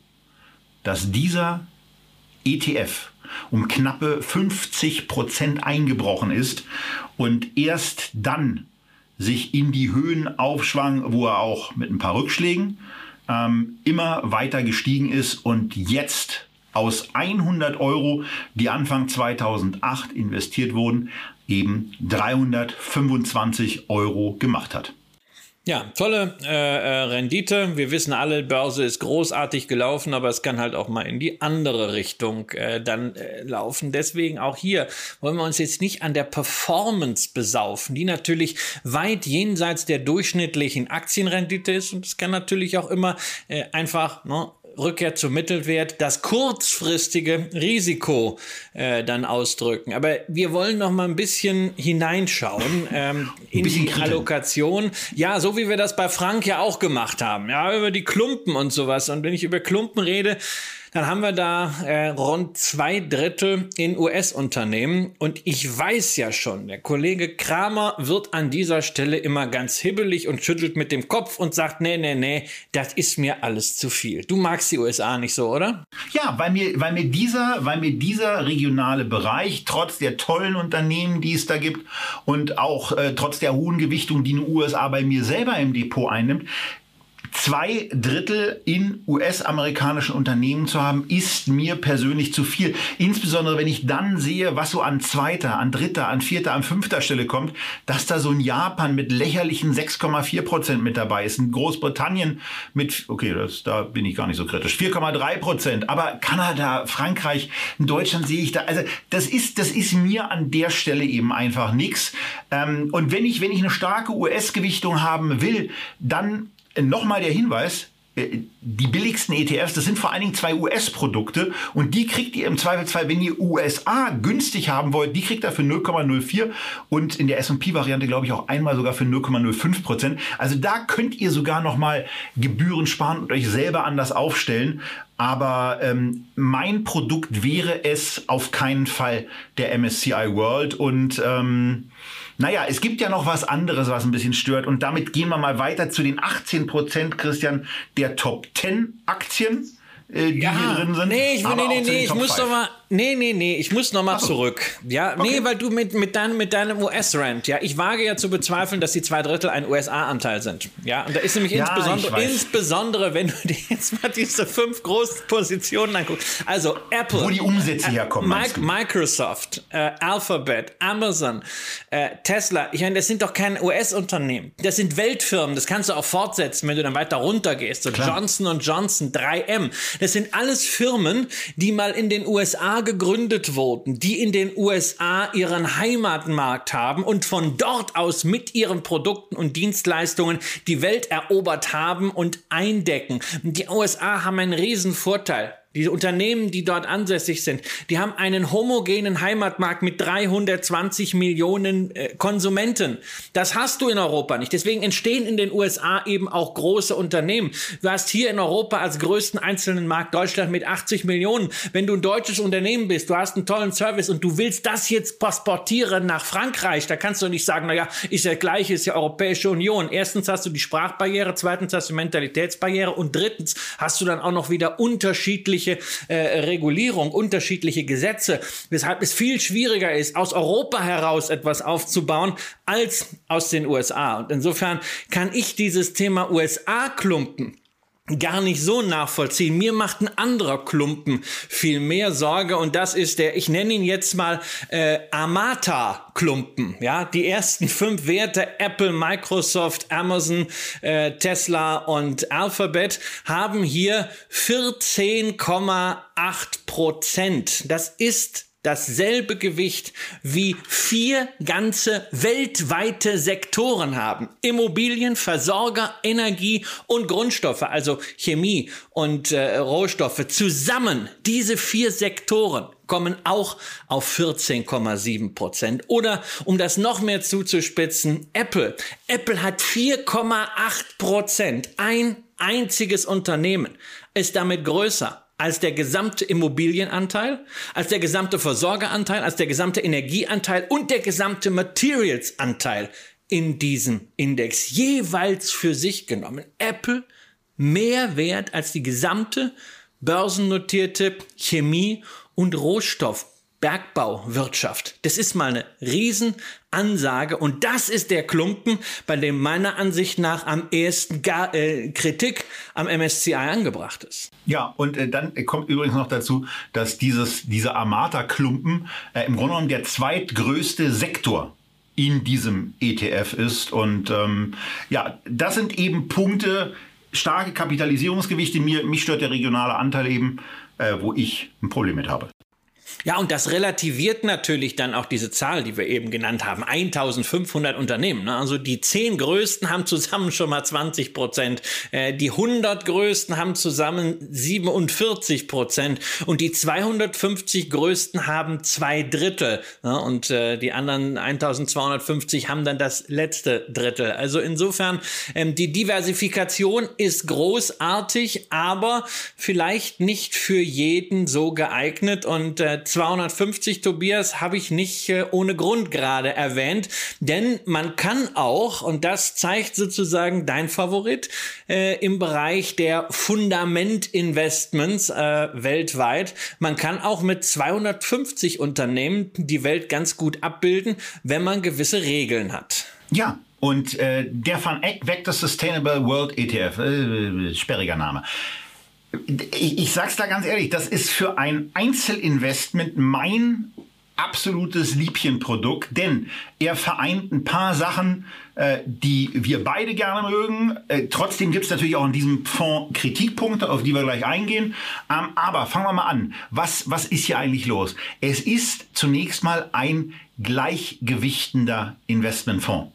dass dieser ETF um knappe 50 Prozent eingebrochen ist und erst dann sich in die Höhen aufschwang, wo er auch mit ein paar Rückschlägen ähm, immer weiter gestiegen ist und jetzt aus 100 Euro, die Anfang 2008 investiert wurden, eben 325 Euro gemacht hat. Ja, tolle äh, äh, Rendite. Wir wissen alle, Börse ist großartig gelaufen, aber es kann halt auch mal in die andere Richtung äh, dann äh, laufen. Deswegen auch hier wollen wir uns jetzt nicht an der Performance besaufen, die natürlich weit jenseits der durchschnittlichen Aktienrendite ist. Und es kann natürlich auch immer äh, einfach ne, Rückkehr zum Mittelwert, das kurzfristige Risiko äh, dann ausdrücken. Aber wir wollen noch mal ein bisschen hineinschauen ähm, in die Kritik. Allokation. Ja, so wie wir das bei Frank ja auch gemacht haben. Ja, über die Klumpen und sowas. Und wenn ich über Klumpen rede, dann haben wir da äh, rund zwei Drittel in US-Unternehmen. Und ich weiß ja schon, der Kollege Kramer wird an dieser Stelle immer ganz hibbelig und schüttelt mit dem Kopf und sagt, nee, nee, nee, das ist mir alles zu viel. Du magst die USA nicht so, oder? Ja, weil mir, weil mir dieser, weil mir dieser regionale Bereich, trotz der tollen Unternehmen, die es da gibt und auch äh, trotz der hohen Gewichtung, die die USA bei mir selber im Depot einnimmt, zwei Drittel in US-amerikanischen Unternehmen zu haben, ist mir persönlich zu viel. Insbesondere wenn ich dann sehe, was so an zweiter, an dritter, an vierter, an fünfter Stelle kommt, dass da so ein Japan mit lächerlichen 6,4 Prozent mit dabei ist, ein Großbritannien mit, okay, das, da bin ich gar nicht so kritisch, 4,3 Prozent, aber Kanada, Frankreich, in Deutschland sehe ich da, also das ist, das ist mir an der Stelle eben einfach nichts. Ähm, und wenn ich, wenn ich eine starke US-Gewichtung haben will, dann nochmal der Hinweis, äh, die billigsten ETFs, das sind vor allen Dingen zwei US-Produkte und die kriegt ihr im Zweifelsfall, wenn ihr USA günstig haben wollt, die kriegt ihr für 0,04 und in der S&P-Variante glaube ich auch einmal sogar für 0,05 Prozent. Also da könnt ihr sogar noch mal Gebühren sparen und euch selber anders aufstellen. Aber ähm, mein Produkt wäre es auf keinen Fall der MSCI World und ähm, naja, es gibt ja noch was anderes, was ein bisschen stört. Und damit gehen wir mal weiter zu den 18 Prozent, Christian, der Top 10 Aktien, äh, die ja, hier drin sind. Nee, ich, nee, nee, nee, ich muss doch mal, Nee, nee, nee, ich muss nochmal zurück. Ja, Okay. nee, weil du mit, mit, deinem, mit deinem US-Rent, ja, ich wage ja zu bezweifeln, dass die zwei Drittel ein USA-Anteil sind. Ja, und da ist nämlich Ja, insbesondere, insbesondere, wenn du dir jetzt mal diese fünf großen Positionen anguckst. Also Apple. Wo die Umsätze herkommen, Mi meinst du? Microsoft, äh, Alphabet, Amazon, äh, Tesla. Ich meine, das sind doch keine US-Unternehmen. Das sind Weltfirmen. Das kannst du auch fortsetzen, wenn du dann weiter runter gehst. So Klar. Johnson Johnson, 3M. Das sind alles Firmen, die mal in den USA gegründet wurden, die in den USA ihren Heimatmarkt haben und von dort aus mit ihren Produkten und Dienstleistungen die Welt erobert haben und eindecken. Die USA haben einen riesen Vorteil. Die Unternehmen, die dort ansässig sind, die haben einen homogenen Heimatmarkt mit 320 Millionen äh, Konsumenten. Das hast du in Europa nicht. Deswegen entstehen in den USA eben auch große Unternehmen. Du hast hier in Europa als größten einzelnen Markt Deutschland mit 80 Millionen. Wenn du ein deutsches Unternehmen bist, du hast einen tollen Service und du willst das jetzt pasportieren nach Frankreich, da kannst du nicht sagen, naja, ist ja gleich, ist ja Europäische Union. Erstens hast du die Sprachbarriere, zweitens hast du Mentalitätsbarriere und drittens hast du dann auch noch wieder unterschiedliche äh, Regulierung, unterschiedliche Gesetze, weshalb es viel schwieriger ist, aus Europa heraus etwas aufzubauen, als aus den USA. Und insofern kann ich dieses Thema USA-Klumpen gar nicht so nachvollziehen. Mir macht ein anderer Klumpen viel mehr Sorge und das ist der, ich nenne ihn jetzt mal äh, Amata-Klumpen. Ja, die ersten fünf Werte, Apple, Microsoft, Amazon, äh, Tesla und Alphabet, haben hier 14,8 Prozent. Das ist dasselbe Gewicht wie vier ganze weltweite Sektoren haben. Immobilien, Versorger, Energie und Grundstoffe, also Chemie und äh, Rohstoffe. Zusammen, diese vier Sektoren kommen auch auf 14,7 Prozent. Oder um das noch mehr zuzuspitzen, Apple. Apple hat 4,8 Prozent. Ein einziges Unternehmen ist damit größer als der gesamte Immobilienanteil, als der gesamte Versorgeranteil, als der gesamte Energieanteil und der gesamte Materialsanteil in diesem Index jeweils für sich genommen. Apple mehr wert als die gesamte börsennotierte Chemie- und Rohstoffbergbauwirtschaft. Das ist mal eine Riesenansage und das ist der Klumpen, bei dem meiner Ansicht nach am ehesten gar, äh, Kritik am MSCI angebracht ist. Ja, und äh, dann kommt übrigens noch dazu, dass dieses, diese Amata-Klumpen äh, im Grunde genommen der zweitgrößte Sektor in diesem ETF ist. Und ähm, ja, das sind eben Punkte, starke Kapitalisierungsgewichte. Mir, mich stört der regionale Anteil eben, äh, wo ich ein Problem mit habe. Ja, und das relativiert natürlich dann auch diese Zahl, die wir eben genannt haben. 1500 Unternehmen. Ne? Also die 10 größten haben zusammen schon mal 20 Prozent. Äh, die 100 größten haben zusammen 47 Prozent. Und die 250 größten haben zwei Drittel. Ne? Und äh, die anderen 1250 haben dann das letzte Drittel. Also insofern, ähm, die Diversifikation ist großartig, aber vielleicht nicht für jeden so geeignet. Und äh, 250, Tobias, habe ich nicht äh, ohne Grund gerade erwähnt, denn man kann auch, und das zeigt sozusagen dein Favorit, äh, im Bereich der Fundamentinvestments äh, weltweit, man kann auch mit 250 Unternehmen die Welt ganz gut abbilden, wenn man gewisse Regeln hat. Ja, Und äh, der Van Eck Vector Sustainable World ETF, äh, sperriger Name. Ich, ich sag's da ganz ehrlich, das ist für ein Einzelinvestment mein absolutes Liebchenprodukt, denn er vereint ein paar Sachen, äh, die wir beide gerne mögen. Äh, trotzdem gibt es natürlich auch in diesem Fonds Kritikpunkte, auf die wir gleich eingehen. Ähm, aber fangen wir mal an. Was, was ist hier eigentlich los? Es ist zunächst mal ein gleichgewichtender Investmentfonds.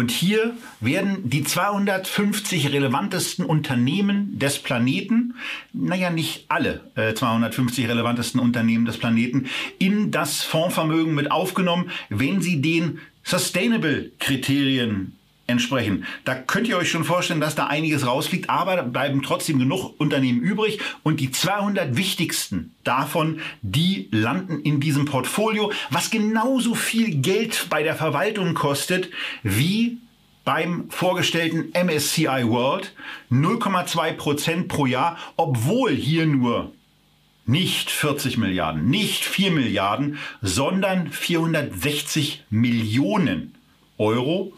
Und hier werden die 250 relevantesten Unternehmen des Planeten, naja, nicht alle äh, 250 relevantesten Unternehmen des Planeten, in das Fondsvermögen mit aufgenommen, wenn sie den Sustainable-Kriterien entsprechen. Da könnt ihr euch schon vorstellen, dass da einiges rausfliegt, aber bleiben trotzdem genug Unternehmen übrig und die 200 wichtigsten davon, die landen in diesem Portfolio, was genauso viel Geld bei der Verwaltung kostet wie beim vorgestellten MSCI World 0,2 Prozent pro Jahr, obwohl hier nur nicht 40 Milliarden, nicht 4 Milliarden, sondern 460 Millionen Euro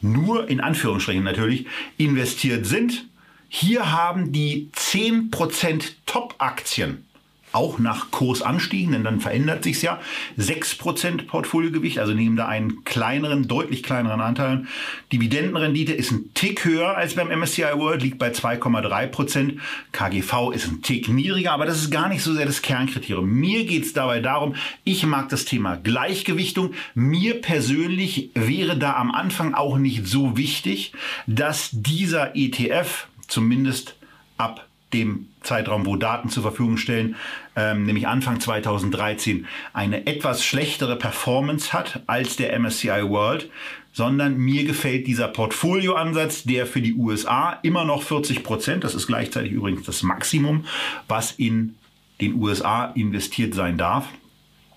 nur in Anführungsstrichen natürlich investiert sind. Hier haben die 10% Top-Aktien auch nach Kursanstiegen, denn dann verändert sich's ja. 6% Portfoliogewicht, also nehmen da einen kleineren, deutlich kleineren Anteil. Dividendenrendite ist ein Tick höher als beim MSCI World, liegt bei 2,3%. KGV ist ein Tick niedriger, aber das ist gar nicht so sehr das Kernkriterium. Mir geht's dabei darum, ich mag das Thema Gleichgewichtung. Mir persönlich wäre da am Anfang auch nicht so wichtig, dass dieser ETF zumindest ab dem Zeitraum, wo Daten zur Verfügung stellen, ähm, nämlich Anfang 2013, eine etwas schlechtere Performance hat als der MSCI World, sondern mir gefällt dieser Portfolioansatz, der für die USA immer noch 40 Prozent, das ist gleichzeitig übrigens das Maximum, was in den USA investiert sein darf,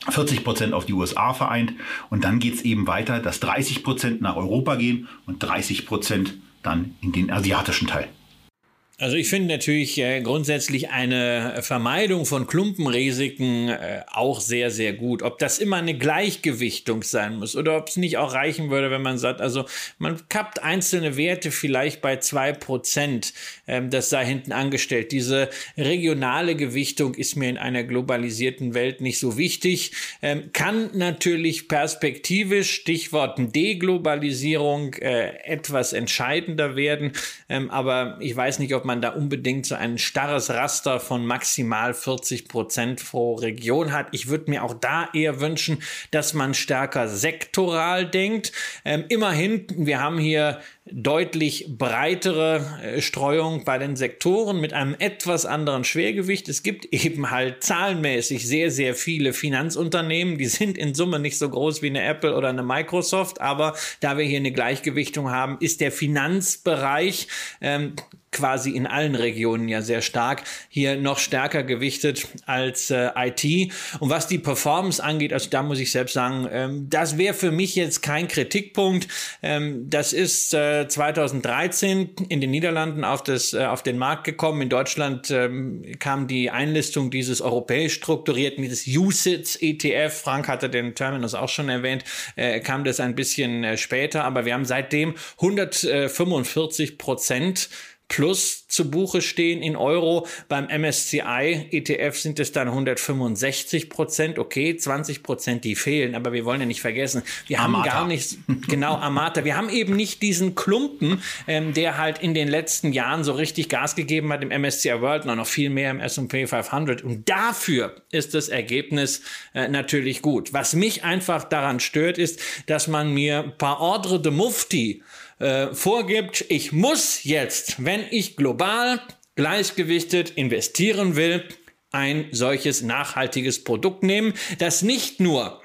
40 Prozent auf die USA vereint und dann geht es eben weiter, dass 30 Prozent nach Europa gehen und 30 Prozent dann in den asiatischen Teil. Also ich finde natürlich äh, grundsätzlich eine Vermeidung von Klumpenrisiken äh, auch sehr, sehr gut. Ob das immer eine Gleichgewichtung sein muss oder ob es nicht auch reichen würde, wenn man sagt, also man kappt einzelne Werte vielleicht bei zwei Prozent, ähm, das sei hinten angestellt. Diese regionale Gewichtung ist mir in einer globalisierten Welt nicht so wichtig. Ähm, kann natürlich perspektivisch, Stichwort Deglobalisierung, äh, etwas entscheidender werden. Ähm, aber ich weiß nicht, ob ob man da unbedingt so ein starres Raster von maximal 40 Prozent pro Region hat. Ich würde mir auch da eher wünschen, dass man stärker sektoral denkt. Ähm, immerhin, wir haben hier deutlich breitere äh, Streuung bei den Sektoren mit einem etwas anderen Schwergewicht. Es gibt eben halt zahlenmäßig sehr, sehr viele Finanzunternehmen, die sind in Summe nicht so groß wie eine Apple oder eine Microsoft, aber da wir hier eine Gleichgewichtung haben, ist der Finanzbereich ähm, quasi in allen Regionen ja sehr stark, hier noch stärker gewichtet als äh, IT. Und was die Performance angeht, also da muss ich selbst sagen, ähm, das wäre für mich jetzt kein Kritikpunkt. Ähm, das ist äh, 2013 in den Niederlanden auf, das, äh, auf den Markt gekommen. In Deutschland ähm, kam die Einlistung dieses europäisch strukturierten, dieses USITS ETF. Frank hatte den Terminus auch schon erwähnt, äh, kam das ein bisschen äh, später, aber wir haben seitdem 145 Prozent plus zu Buche stehen in Euro. Beim MSCI ETF sind es dann 165 Prozent. Okay, 20 Prozent, die fehlen. Aber wir wollen ja nicht vergessen, wir Amata. haben gar nicht, genau, Amata. Wir haben eben nicht diesen Klumpen, ähm, der halt in den letzten Jahren so richtig Gas gegeben hat im MSCI World und noch viel mehr im S&P 500. Und dafür ist das Ergebnis äh, natürlich gut. Was mich einfach daran stört, ist, dass man mir paar Ordre de Mufti äh, vorgibt, ich muss jetzt, wenn ich global gleichgewichtet investieren will, ein solches nachhaltiges Produkt nehmen, das nicht nur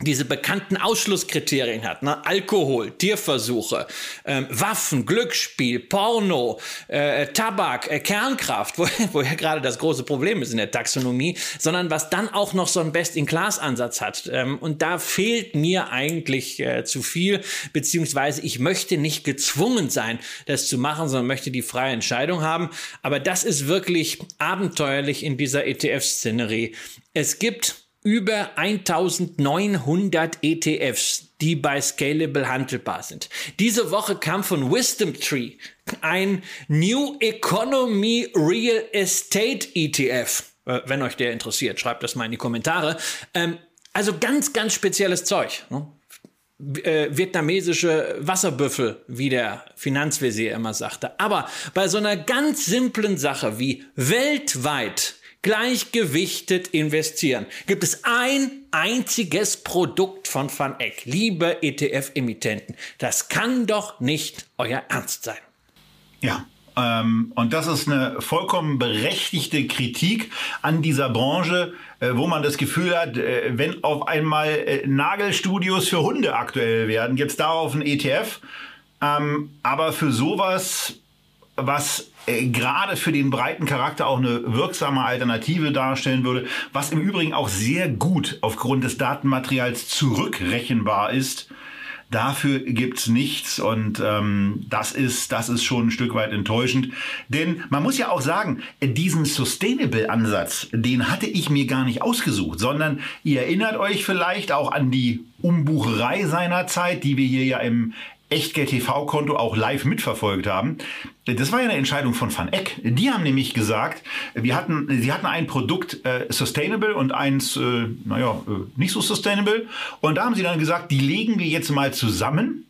diese bekannten Ausschlusskriterien hat, ne? Alkohol, Tierversuche, ähm, Waffen, Glücksspiel, Porno, äh, Tabak, äh, Kernkraft, wo, wo ja gerade das große Problem ist in der Taxonomie, sondern was dann auch noch so einen Best-in-Class-Ansatz hat. Ähm, und da fehlt mir eigentlich äh, zu viel, beziehungsweise ich möchte nicht gezwungen sein, das zu machen, sondern möchte die freie Entscheidung haben. Aber das ist wirklich abenteuerlich in dieser ETF-Szenerie. Es gibt über 1900 ETFs, die bei Scalable handelbar sind. Diese Woche kam von Wisdom Tree ein New Economy Real Estate ETF. Äh, wenn euch der interessiert, schreibt das mal in die Kommentare. Ähm, also ganz, ganz spezielles Zeug. Ne? Äh, vietnamesische Wasserbüffel, wie der Finanzvisier immer sagte. Aber bei so einer ganz simplen Sache wie weltweit gleichgewichtet investieren. Gibt es ein einziges Produkt von Van Eck, liebe ETF-Emittenten. Das kann doch nicht euer Ernst sein. Ja, ähm, und das ist eine vollkommen berechtigte Kritik an dieser Branche, äh, wo man das Gefühl hat, äh, wenn auf einmal äh, Nagelstudios für Hunde aktuell werden, gibt es darauf ein ETF. Ähm, aber für sowas, was gerade für den breiten Charakter auch eine wirksame Alternative darstellen würde, was im Übrigen auch sehr gut aufgrund des Datenmaterials zurückrechenbar ist. Dafür gibt's nichts und ähm, das, ist, das ist schon ein Stück weit enttäuschend. Denn man muss ja auch sagen, diesen Sustainable-Ansatz, den hatte ich mir gar nicht ausgesucht, sondern ihr erinnert euch vielleicht auch an die Umbucherei seiner Zeit, die wir hier ja im Echtgeld TV-Konto auch live mitverfolgt haben. Das war ja eine Entscheidung von Van Eck. Die haben nämlich gesagt, wir hatten, sie hatten ein Produkt äh, sustainable und eins, äh, naja, äh, nicht so sustainable. Und da haben sie dann gesagt, die legen wir jetzt mal zusammen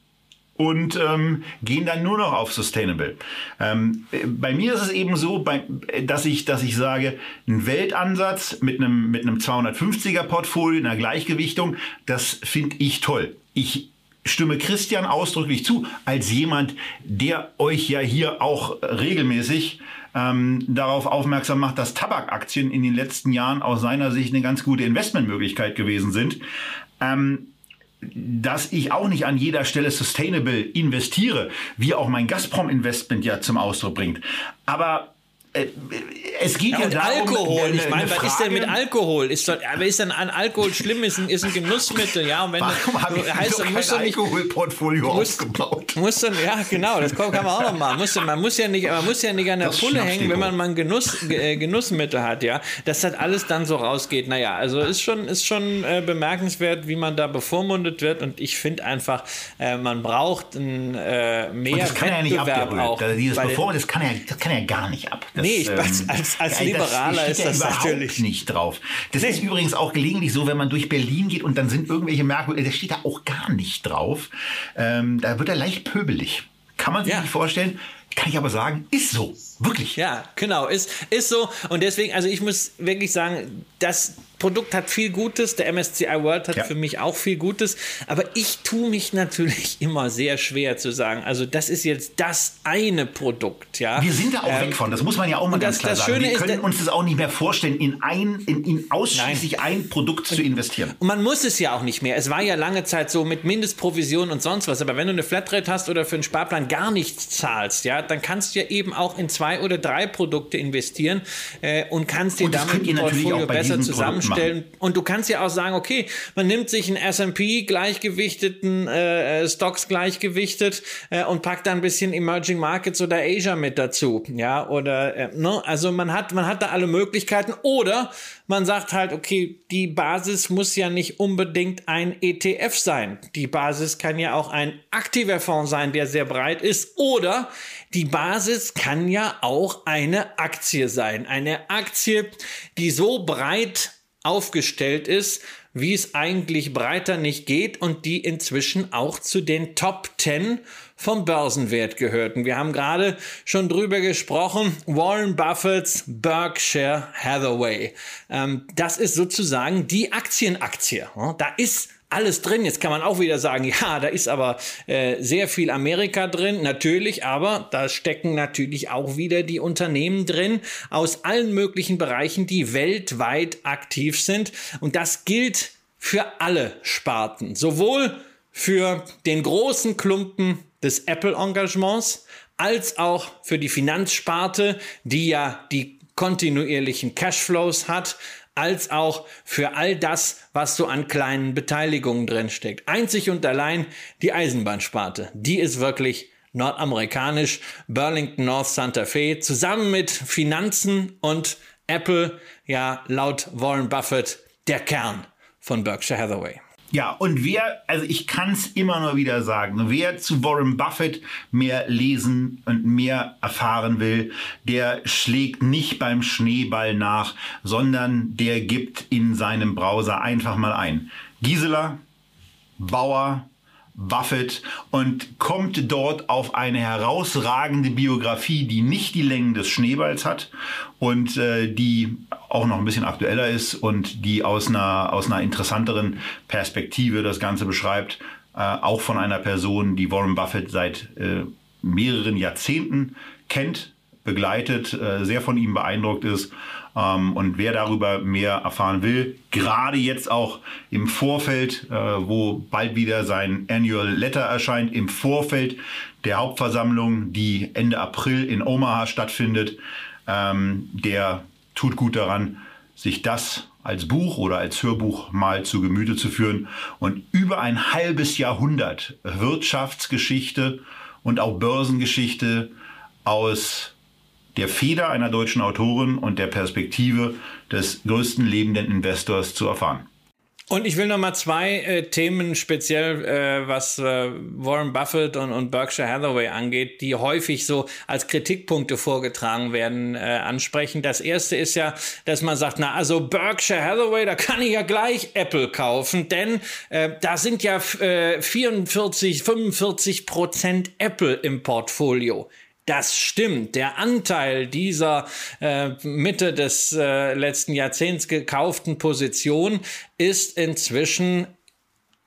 und ähm, gehen dann nur noch auf Sustainable. Ähm, bei mir ist es eben so, bei, dass, ich, dass ich sage, ein Weltansatz mit einem, mit einem 250er Portfolio, einer Gleichgewichtung, das finde ich toll. Ich stimme Christian ausdrücklich zu, als jemand, der euch ja hier auch regelmäßig ähm, darauf aufmerksam macht, dass Tabakaktien in den letzten Jahren aus seiner Sicht eine ganz gute Investmentmöglichkeit gewesen sind. Ähm, dass ich auch nicht an jeder Stelle sustainable investiere, wie auch mein Gazprom-Investment ja zum Ausdruck bringt. Aber es geht ja, ja darum, Alkohol. Ich meine, was ist denn mit Alkohol? Ist doch, aber ist denn an Alkohol schlimm? Ist ein, ist ein Genussmittel, ja? Und wenn Warum habe ich heißt, kein musst Alkoholportfolio musst, aufgebaut? Musst du, ja, genau, das kann man auch noch machen. Musst man muss ja nicht, man muss ja nicht an der das Pulle hängen, wenn man mal ein Genuss, äh, Genussmittel hat, ja. Dass das alles dann so rausgeht. Naja, also ist schon, ist schon äh, bemerkenswert, wie man da bevormundet wird. Und ich finde einfach, äh, man braucht ein, äh, mehr und das kann Wettbewerb ja nicht ab, auch. Dieses Bevormundet, das kann ja, das kann ja gar nicht ab. Das, nee, ich, ähm, als, als, Liberaler das, ist das ja natürlich nicht drauf. Das nee. ist übrigens auch gelegentlich so, wenn man durch Berlin geht und dann sind irgendwelche Merkmale, das steht da auch gar nicht drauf. Ähm, da wird er leicht pöbelig. Kann man sich ja. nicht vorstellen. Kann ich aber sagen, ist so. Wirklich. Ja, genau. Ist, ist so. Und deswegen, also ich muss wirklich sagen, das Produkt hat viel Gutes, der MSCI World hat ja. für mich auch viel Gutes, aber ich tue mich natürlich immer sehr schwer zu sagen, also das ist jetzt das eine Produkt, ja. Wir sind da auch ähm, weg von, das muss man ja auch mal ganz klar sagen. Wir können ist, uns das auch nicht mehr vorstellen, in ein, in, in ausschließlich nein. ein Produkt zu investieren. Und man muss es ja auch nicht mehr. Es war ja lange Zeit so mit Mindestprovision und sonst was, aber wenn du eine Flatrate hast oder für einen Sparplan gar nichts zahlst, ja, dann kannst du ja eben auch in zwei oder drei Produkte investieren äh, und kannst dir und damit ein Portfolio besser zusammenstellen. stellen. Und du kannst ja auch sagen, okay, man nimmt sich einen S&P gleichgewichteten äh, äh, Stocks gleichgewichtet äh, und packt da ein bisschen Emerging Markets oder Asia mit dazu, ja, oder äh, ne, also man hat man hat da alle Möglichkeiten. Oder man sagt halt, okay, die Basis muss ja nicht unbedingt ein ETF sein. Die Basis kann ja auch ein aktiver Fonds sein, der sehr breit ist oder die Basis kann ja auch eine Aktie sein. Eine Aktie, die so breit aufgestellt ist, wie es eigentlich breiter nicht geht und die inzwischen auch zu den Top 10 vom Börsenwert gehörten. Wir haben gerade schon drüber gesprochen, Warren Buffetts Berkshire Hathaway. Ähm, das ist sozusagen die Aktienaktie. Da ist alles drin. Jetzt kann man auch wieder sagen, ja, da ist aber äh, sehr viel Amerika drin, natürlich, aber da stecken natürlich auch wieder die Unternehmen drin aus allen möglichen Bereichen, die weltweit aktiv sind. Und das gilt für alle Sparten, sowohl für den großen Klumpen des Apple-Engagements, als auch für die Finanzsparte, die ja die kontinuierlichen Cashflows hat, als auch für all das, was so an kleinen Beteiligungen drin steckt. Einzig und allein die Eisenbahnsparte. Die ist wirklich nordamerikanisch. Burlington North Santa Fe zusammen mit Finanzen und Apple, ja, laut Warren Buffett der Kern von Berkshire Hathaway. Ja, und wer, also ich kann es immer nur wieder sagen, wer zu Warren Buffett mehr lesen und mehr erfahren will, der schlägt nicht beim Schneeball nach, sondern der gibt in seinem Browser einfach mal ein. Gisela, Bauer, Buffett und kommt dort auf eine herausragende Biografie, die nicht die Längen des Schneeballs hat und äh, die auch noch ein bisschen aktueller ist und die aus einer, aus einer interessanteren Perspektive das Ganze beschreibt. Äh, auch von einer Person, die Warren Buffett seit äh, mehreren Jahrzehnten kennt, begleitet, äh, sehr von ihm beeindruckt ist und wer darüber mehr erfahren will, gerade jetzt auch im Vorfeld, äh, wo bald wieder sein Annual Letter erscheint, im Vorfeld der Hauptversammlung, die Ende April in Omaha stattfindet, ähm, der tut gut daran, sich das als Buch oder als Hörbuch mal zu Gemüte zu führen. Und über ein halbes Jahrhundert Wirtschaftsgeschichte und auch Börsengeschichte aus der Feder einer deutschen Autorin und der Perspektive des größten lebenden Investors zu erfahren. Und ich will noch mal zwei äh, Themen speziell, äh, was äh, Warren Buffett und, und Berkshire Hathaway angeht, die häufig so als Kritikpunkte vorgetragen werden, äh, ansprechen. Das erste ist ja, dass man sagt, na also Berkshire Hathaway, da kann ich ja gleich Apple kaufen, denn äh, da sind ja äh, 44, 45 Prozent Apple im Portfolio. Das stimmt. Der Anteil dieser äh, Mitte des äh, letzten Jahrzehnts gekauften Position ist inzwischen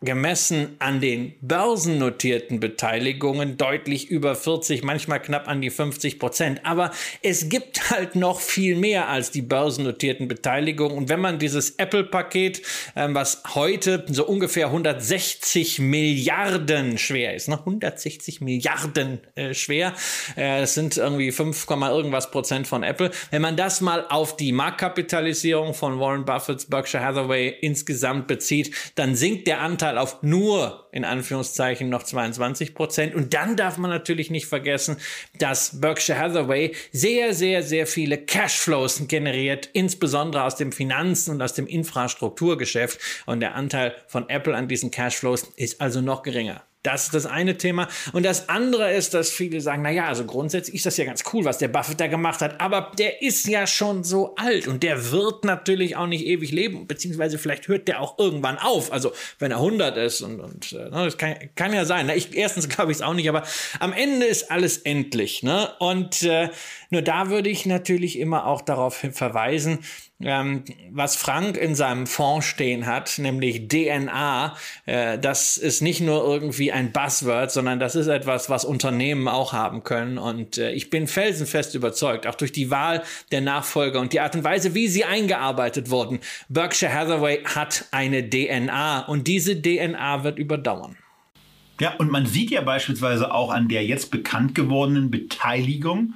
gemessen an den börsennotierten Beteiligungen deutlich über 40, manchmal knapp an die 50 Prozent. Aber es gibt halt noch viel mehr als die börsennotierten Beteiligungen. Und wenn man dieses Apple-Paket, ähm, was heute so ungefähr 160 Milliarden schwer ist, ne? 160 Milliarden äh, schwer, äh, das sind irgendwie 5, irgendwas Prozent von Apple. Wenn man das mal auf die Marktkapitalisierung von Warren Buffetts Berkshire Hathaway insgesamt bezieht, dann sinkt der Anteil Anteil auf nur in Anführungszeichen noch 22 Prozent. Und dann darf man natürlich nicht vergessen, dass Berkshire Hathaway sehr, sehr, sehr viele Cashflows generiert, insbesondere aus dem Finanzen- und aus dem Infrastrukturgeschäft. Und der Anteil von Apple an diesen Cashflows ist also noch geringer. Das ist das eine Thema. Und das andere ist, dass viele sagen, na ja, also grundsätzlich ist das ja ganz cool, was der Buffett da gemacht hat, aber der ist ja schon so alt und der wird natürlich auch nicht ewig leben, beziehungsweise vielleicht hört der auch irgendwann auf, also wenn er 100 ist und, und äh, ne, das kann, kann ja sein. Ich, erstens glaube ich es auch nicht, aber am Ende ist alles endlich. Ne? Und äh, nur da würde ich natürlich immer auch darauf verweisen, ähm, was Frank in seinem Fonds stehen hat, nämlich DNA, äh, das ist nicht nur irgendwie ein Buzzword, sondern das ist etwas, was Unternehmen auch haben können. Und äh, ich bin felsenfest überzeugt, auch durch die Wahl der Nachfolger und die Art und Weise, wie sie eingearbeitet wurden. Berkshire Hathaway hat eine DNA und diese DNA wird überdauern. Ja, und man sieht ja beispielsweise auch an der jetzt bekannt gewordenen Beteiligung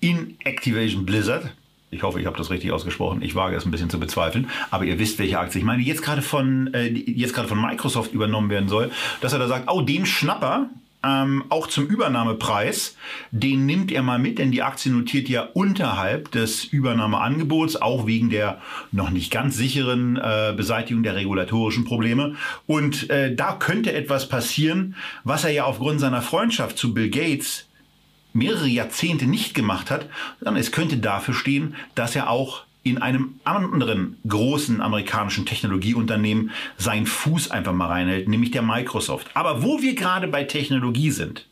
in Activation Blizzard, ich hoffe, ich habe das richtig ausgesprochen. Ich wage es ein bisschen zu bezweifeln. Aber ihr wisst, welche Aktie ich meine, jetzt gerade von, äh, jetzt gerade von Microsoft übernommen werden soll, dass er da sagt, oh, den Schnapper, ähm, auch zum Übernahmepreis, den nimmt er mal mit, denn die Aktie notiert ja unterhalb des Übernahmeangebots, auch wegen der noch nicht ganz sicheren äh, Beseitigung der regulatorischen Probleme. Und äh, da könnte etwas passieren, was er ja aufgrund seiner Freundschaft zu Bill Gates mehrere Jahrzehnte nicht gemacht hat, sondern es könnte dafür stehen, dass er auch in einem anderen großen amerikanischen Technologieunternehmen seinen Fuß einfach mal reinhält, nämlich der Microsoft. Aber wo wir gerade bei Technologie sind,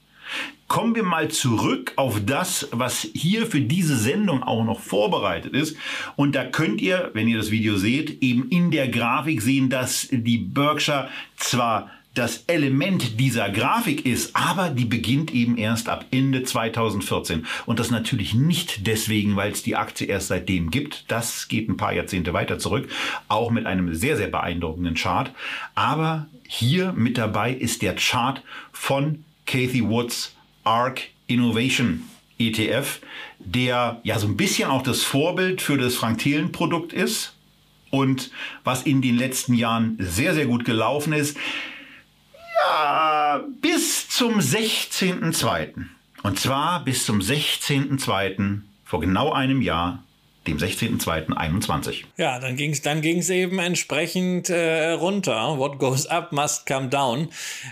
kommen wir mal zurück auf das, was hier für diese Sendung auch noch vorbereitet ist. Und da könnt ihr, wenn ihr das Video seht, eben in der Grafik sehen, dass die Berkshire zwar das Element dieser Grafik ist, aber die beginnt eben erst ab Ende 2014. Und das natürlich nicht deswegen, weil es die Aktie erst seitdem gibt. Das geht ein paar Jahrzehnte weiter zurück, auch mit einem sehr, sehr beeindruckenden Chart. Aber hier mit dabei ist der Chart von Kathy Woods ARC Innovation ETF, der ja so ein bisschen auch das Vorbild für das Frank Thelen Produkt ist und was in den letzten Jahren sehr, sehr gut gelaufen ist bis zum 16.02. Und zwar bis zum 16.02. vor genau einem Jahr dem 16.02.21. Ja, dann ging es dann ging's eben entsprechend äh, runter. What goes up must come down.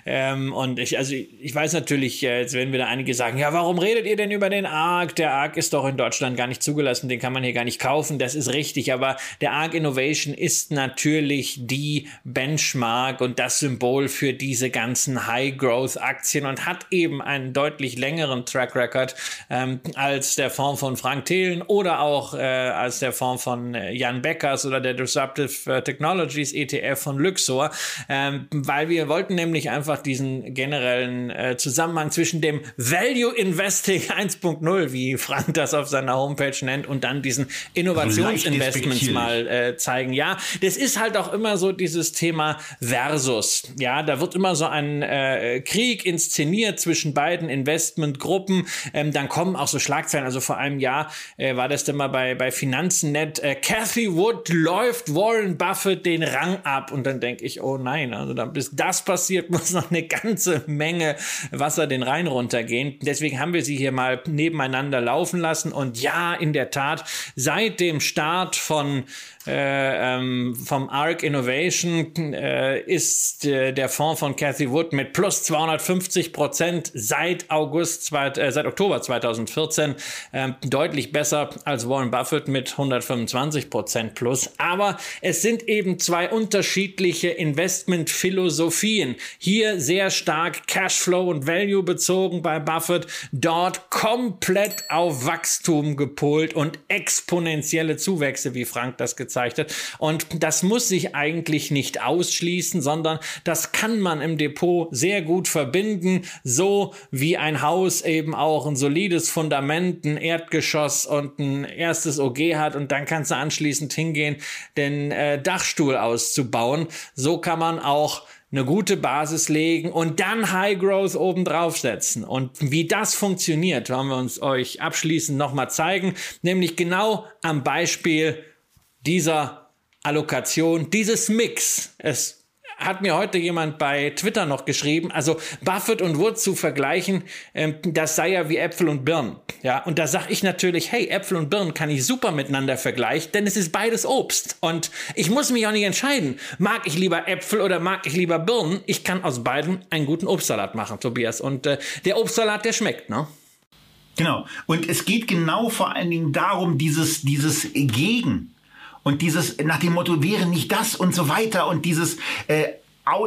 Ähm, und ich, also ich weiß natürlich, äh, jetzt werden wieder einige sagen, ja, warum redet ihr denn über den ARC? Der ARC ist doch in Deutschland gar nicht zugelassen, den kann man hier gar nicht kaufen. Das ist richtig, aber der ARC Innovation ist natürlich die Benchmark und das Symbol für diese ganzen High-Growth-Aktien und hat eben einen deutlich längeren Track Record ähm, als der Fonds von Frank Thelen oder auch äh, als der Fonds von äh, Jan Beckers oder der Disruptive äh, Technologies ETF von Luxor, ähm, weil wir wollten nämlich einfach diesen generellen äh, Zusammenhang zwischen dem Value Investing 1.0, wie Frank das auf seiner Homepage nennt, und dann diesen Innovationsinvestments mal äh, zeigen. Ja, das ist halt auch immer so dieses Thema Versus. Ja, da wird immer so ein äh, Krieg inszeniert zwischen beiden Investmentgruppen. Ähm, dann kommen auch so Schlagzeilen. Also vor einem Jahr äh, war das dann mal bei, bei Finanzen.net. Äh, Cathy Wood läuft Warren Buffett den Rang ab. Und dann denke ich, oh nein, also dann, bis das passiert, muss noch eine ganze Menge Wasser den Rhein runtergehen. Deswegen haben wir sie hier mal nebeneinander laufen lassen. Und ja, in der Tat, seit dem Start von äh, ähm, vom ARC Innovation äh, ist äh, der Fonds von Cathy Wood mit plus 250 Prozent seit August, zweit, äh, seit Oktober 2014 ähm, deutlich besser als Warren Buffett mit 125 Prozent plus. Aber es sind eben zwei unterschiedliche Investmentphilosophien. Hier sehr stark Cashflow und Value bezogen bei Buffett, dort komplett auf Wachstum gepolt und exponentielle Zuwächse, wie Frank das gezeigt gezeichnet. Und das muss sich eigentlich nicht ausschließen, sondern das kann man im Depot sehr gut verbinden, so wie ein Haus eben auch ein solides Fundament, ein Erdgeschoss und ein erstes OG hat und dann kannst du anschließend hingehen, den äh, Dachstuhl auszubauen. So kann man auch eine gute Basis legen und dann High Growth oben drauf setzen. Und wie das funktioniert, wollen wir uns euch abschließend nochmal zeigen, nämlich genau am Beispiel dieser Allokation, dieses Mix. Es hat mir heute jemand bei Twitter noch geschrieben, also Buffett und Wood zu vergleichen, ähm, das sei ja wie Äpfel und Birnen. Ja, und da sage ich natürlich, hey, Äpfel und Birnen kann ich super miteinander vergleichen, denn es ist beides Obst. Und ich muss mich auch nicht entscheiden, mag ich lieber Äpfel oder mag ich lieber Birnen. Ich kann aus beiden einen guten Obstsalat machen, Tobias. Und äh, der Obstsalat, der schmeckt, ne? Genau. Und es geht genau vor allen Dingen darum, dieses, dieses Gegen und dieses nach dem Motto wäre nicht das und so weiter und dieses äh,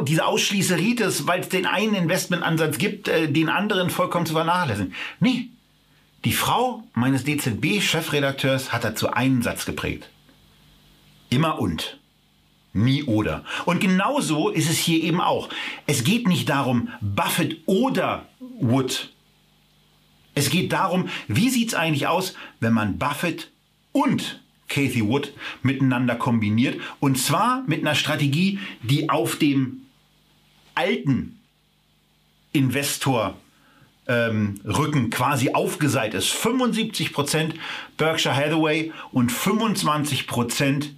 diese Ausschließeritis, weil es den einen Investmentansatz gibt, äh, den anderen vollkommen zu vernachlässigen. Nee, die Frau meines DZB-Chefredakteurs hat dazu einen Satz geprägt. Immer und. Nie oder. Und genauso ist es hier eben auch. Es geht nicht darum, Buffett oder Wood. Es geht darum, wie sieht es eigentlich aus, wenn man Buffett und Kathy Wood miteinander kombiniert. Und zwar mit einer Strategie, die auf dem alten Investor ähm, Rücken quasi aufgeseit ist. 75% Berkshire Hathaway und 25%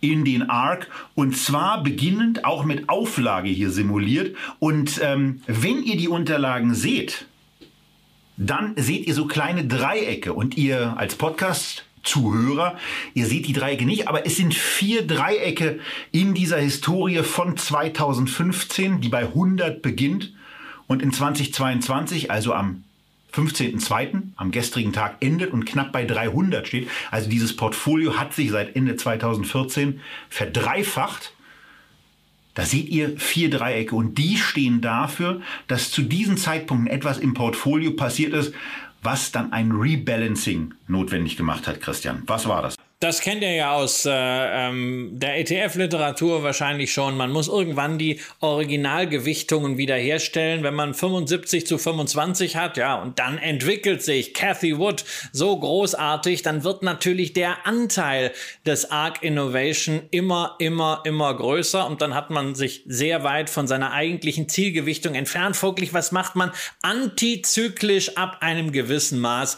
in den ARC und zwar beginnend auch mit Auflage hier simuliert. Und ähm, wenn ihr die Unterlagen seht, dann seht ihr so kleine Dreiecke und ihr als Podcast Zuhörer. Ihr seht die Dreiecke nicht, aber es sind vier Dreiecke in dieser Historie von 2015, die bei 100 beginnt und in 2022, also am 15.02., am gestrigen Tag endet und knapp bei 300 steht. Also dieses Portfolio hat sich seit Ende 2014 verdreifacht. Da seht ihr vier Dreiecke und die stehen dafür, dass zu diesen Zeitpunkten etwas im Portfolio passiert ist, was dann ein Rebalancing notwendig gemacht hat, Christian. Was war das? Das kennt ihr ja aus äh, ähm, der ETF-Literatur wahrscheinlich schon. Man muss irgendwann die Originalgewichtungen wiederherstellen, wenn man 75 zu 25 hat, ja, und dann entwickelt sich Cathy Wood so großartig, dann wird natürlich der Anteil des ARC Innovation immer, immer, immer größer und dann hat man sich sehr weit von seiner eigentlichen Zielgewichtung entfernt. Folglich, was macht man? Antizyklisch ab einem gewissen Maß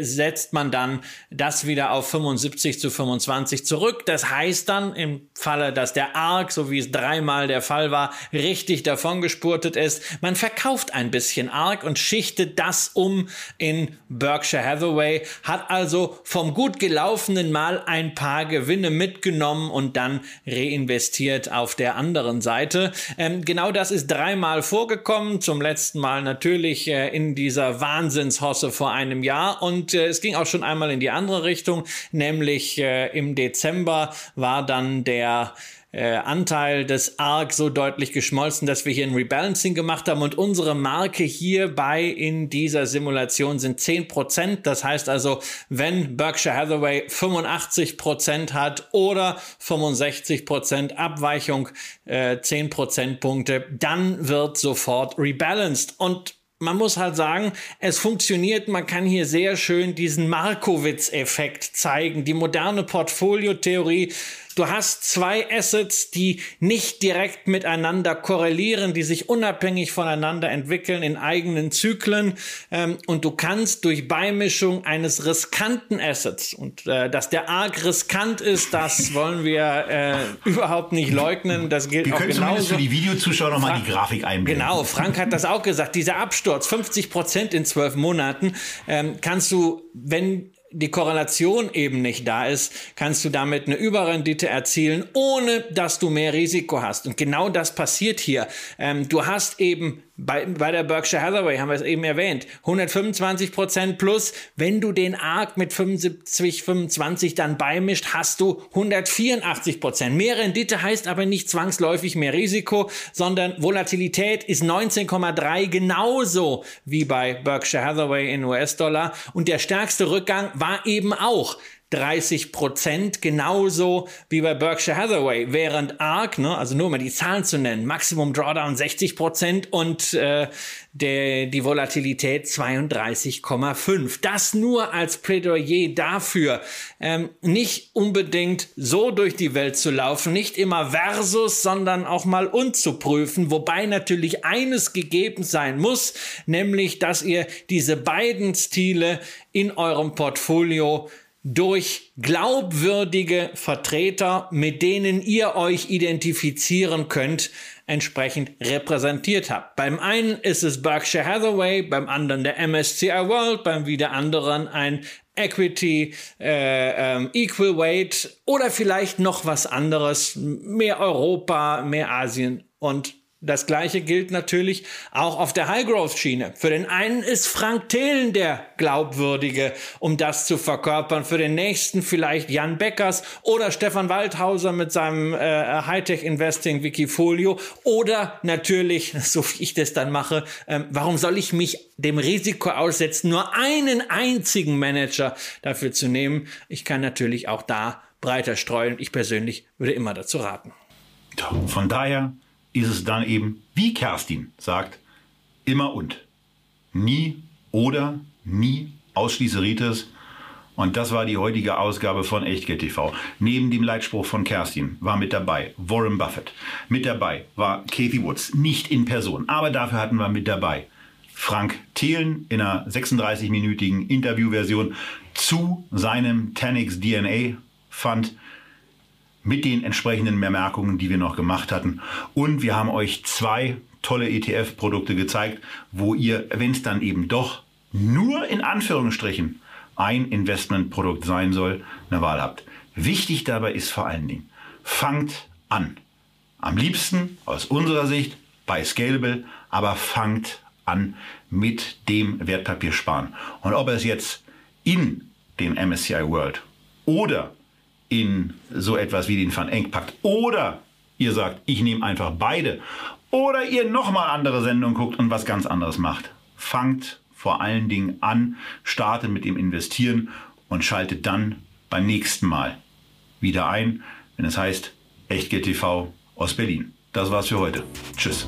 setzt man dann das wieder auf 75 70 zu 25 zurück. Das heißt dann im Falle, dass der ARC, so wie es dreimal der Fall war, richtig davongespurtet ist, man verkauft ein bisschen ARC und schichtet das um in Berkshire Hathaway, hat also vom gut gelaufenen Mal ein paar Gewinne mitgenommen und dann reinvestiert auf der anderen Seite. Ähm, genau das ist dreimal vorgekommen. Zum letzten Mal natürlich äh, in dieser Wahnsinnshosse vor einem Jahr und äh, es ging auch schon einmal in die andere Richtung, nämlich äh, im Dezember war dann der äh, Anteil des ARC so deutlich geschmolzen, dass wir hier ein Rebalancing gemacht haben und unsere Marke hierbei in dieser Simulation sind 10%. Das heißt also, wenn Berkshire Hathaway 85% hat oder 65% Abweichung, äh, 10 Prozentpunkte, dann wird sofort rebalanced. Und man muss halt sagen, es funktioniert. Man kann hier sehr schön diesen Markowitz-Effekt zeigen. Die moderne Portfoliotheorie Du hast zwei Assets, die nicht direkt miteinander korrelieren, die sich unabhängig voneinander entwickeln in eigenen Zyklen. Ähm, und du kannst durch Beimischung eines riskanten Assets und äh, dass der arg riskant ist, das wollen wir äh, überhaupt nicht leugnen. Das gilt wir auch können genauso. für die Videozuschauer nochmal die Grafik einblenden. Genau, Frank hat das auch gesagt. Dieser Absturz, 50 Prozent in zwölf Monaten, ähm, kannst du, wenn die Korrelation eben nicht da ist, kannst du damit eine Überrendite erzielen, ohne dass du mehr Risiko hast. Und genau das passiert hier. Ähm, du hast eben bei, bei der Berkshire Hathaway haben wir es eben erwähnt. 125 Prozent plus. Wenn du den ARC mit 75, 25 dann beimischt, hast du 184 Prozent. Mehr Rendite heißt aber nicht zwangsläufig mehr Risiko, sondern Volatilität ist 19,3 genauso wie bei Berkshire Hathaway in US-Dollar. Und der stärkste Rückgang war eben auch 30 Prozent, genauso wie bei Berkshire Hathaway, während ARK, ne, also nur mal die Zahlen zu nennen, Maximum Drawdown 60 Prozent und äh, der, die Volatilität 32,5. Das nur als Plädoyer dafür, ähm, nicht unbedingt so durch die Welt zu laufen, nicht immer versus, sondern auch mal unzuprüfen, wobei natürlich eines gegeben sein muss, nämlich, dass ihr diese beiden Stile in eurem Portfolio durch glaubwürdige Vertreter, mit denen ihr euch identifizieren könnt, entsprechend repräsentiert habt. Beim einen ist es Berkshire Hathaway, beim anderen der MSCI World, beim wieder anderen ein Equity, äh, ähm, Equal Weight oder vielleicht noch was anderes, mehr Europa, mehr Asien und das gleiche gilt natürlich auch auf der High-Growth-Schiene. Für den einen ist Frank Thelen der Glaubwürdige, um das zu verkörpern. Für den nächsten vielleicht Jan Beckers oder Stefan Waldhauser mit seinem äh, Hightech-Investing Wikifolio. Oder natürlich, so wie ich das dann mache, ähm, warum soll ich mich dem Risiko aussetzen, nur einen einzigen Manager dafür zu nehmen? Ich kann natürlich auch da breiter streuen. Ich persönlich würde immer dazu raten. Von daher ist es dann eben, wie Kerstin sagt, immer und. Nie oder nie ausschließeritis. Und das war die heutige Ausgabe von Echtgeld TV. Neben dem Leitspruch von Kerstin war mit dabei Warren Buffett. Mit dabei war Kathy Woods, nicht in Person, aber dafür hatten wir mit dabei Frank Thelen in einer 36-minütigen Interviewversion zu seinem Tanix DNA Fund mit den entsprechenden Bemerkungen, die wir noch gemacht hatten. Und wir haben euch zwei tolle ETF-Produkte gezeigt, wo ihr, wenn es dann eben doch nur in Anführungsstrichen ein Investmentprodukt sein soll, eine Wahl habt. Wichtig dabei ist vor allen Dingen, fangt an. Am liebsten aus unserer Sicht bei Scalable, aber fangt an mit dem Wertpapiersparen. Und ob es jetzt in den MSCI World oder in so etwas wie den Van Enck packt. Oder ihr sagt, ich nehme einfach beide. Oder ihr nochmal andere Sendungen guckt und was ganz anderes macht. Fangt vor allen Dingen an, startet mit dem Investieren und schaltet dann beim nächsten Mal wieder ein, wenn es heißt Echtgeld TV aus Berlin. Das war's für heute. Tschüss.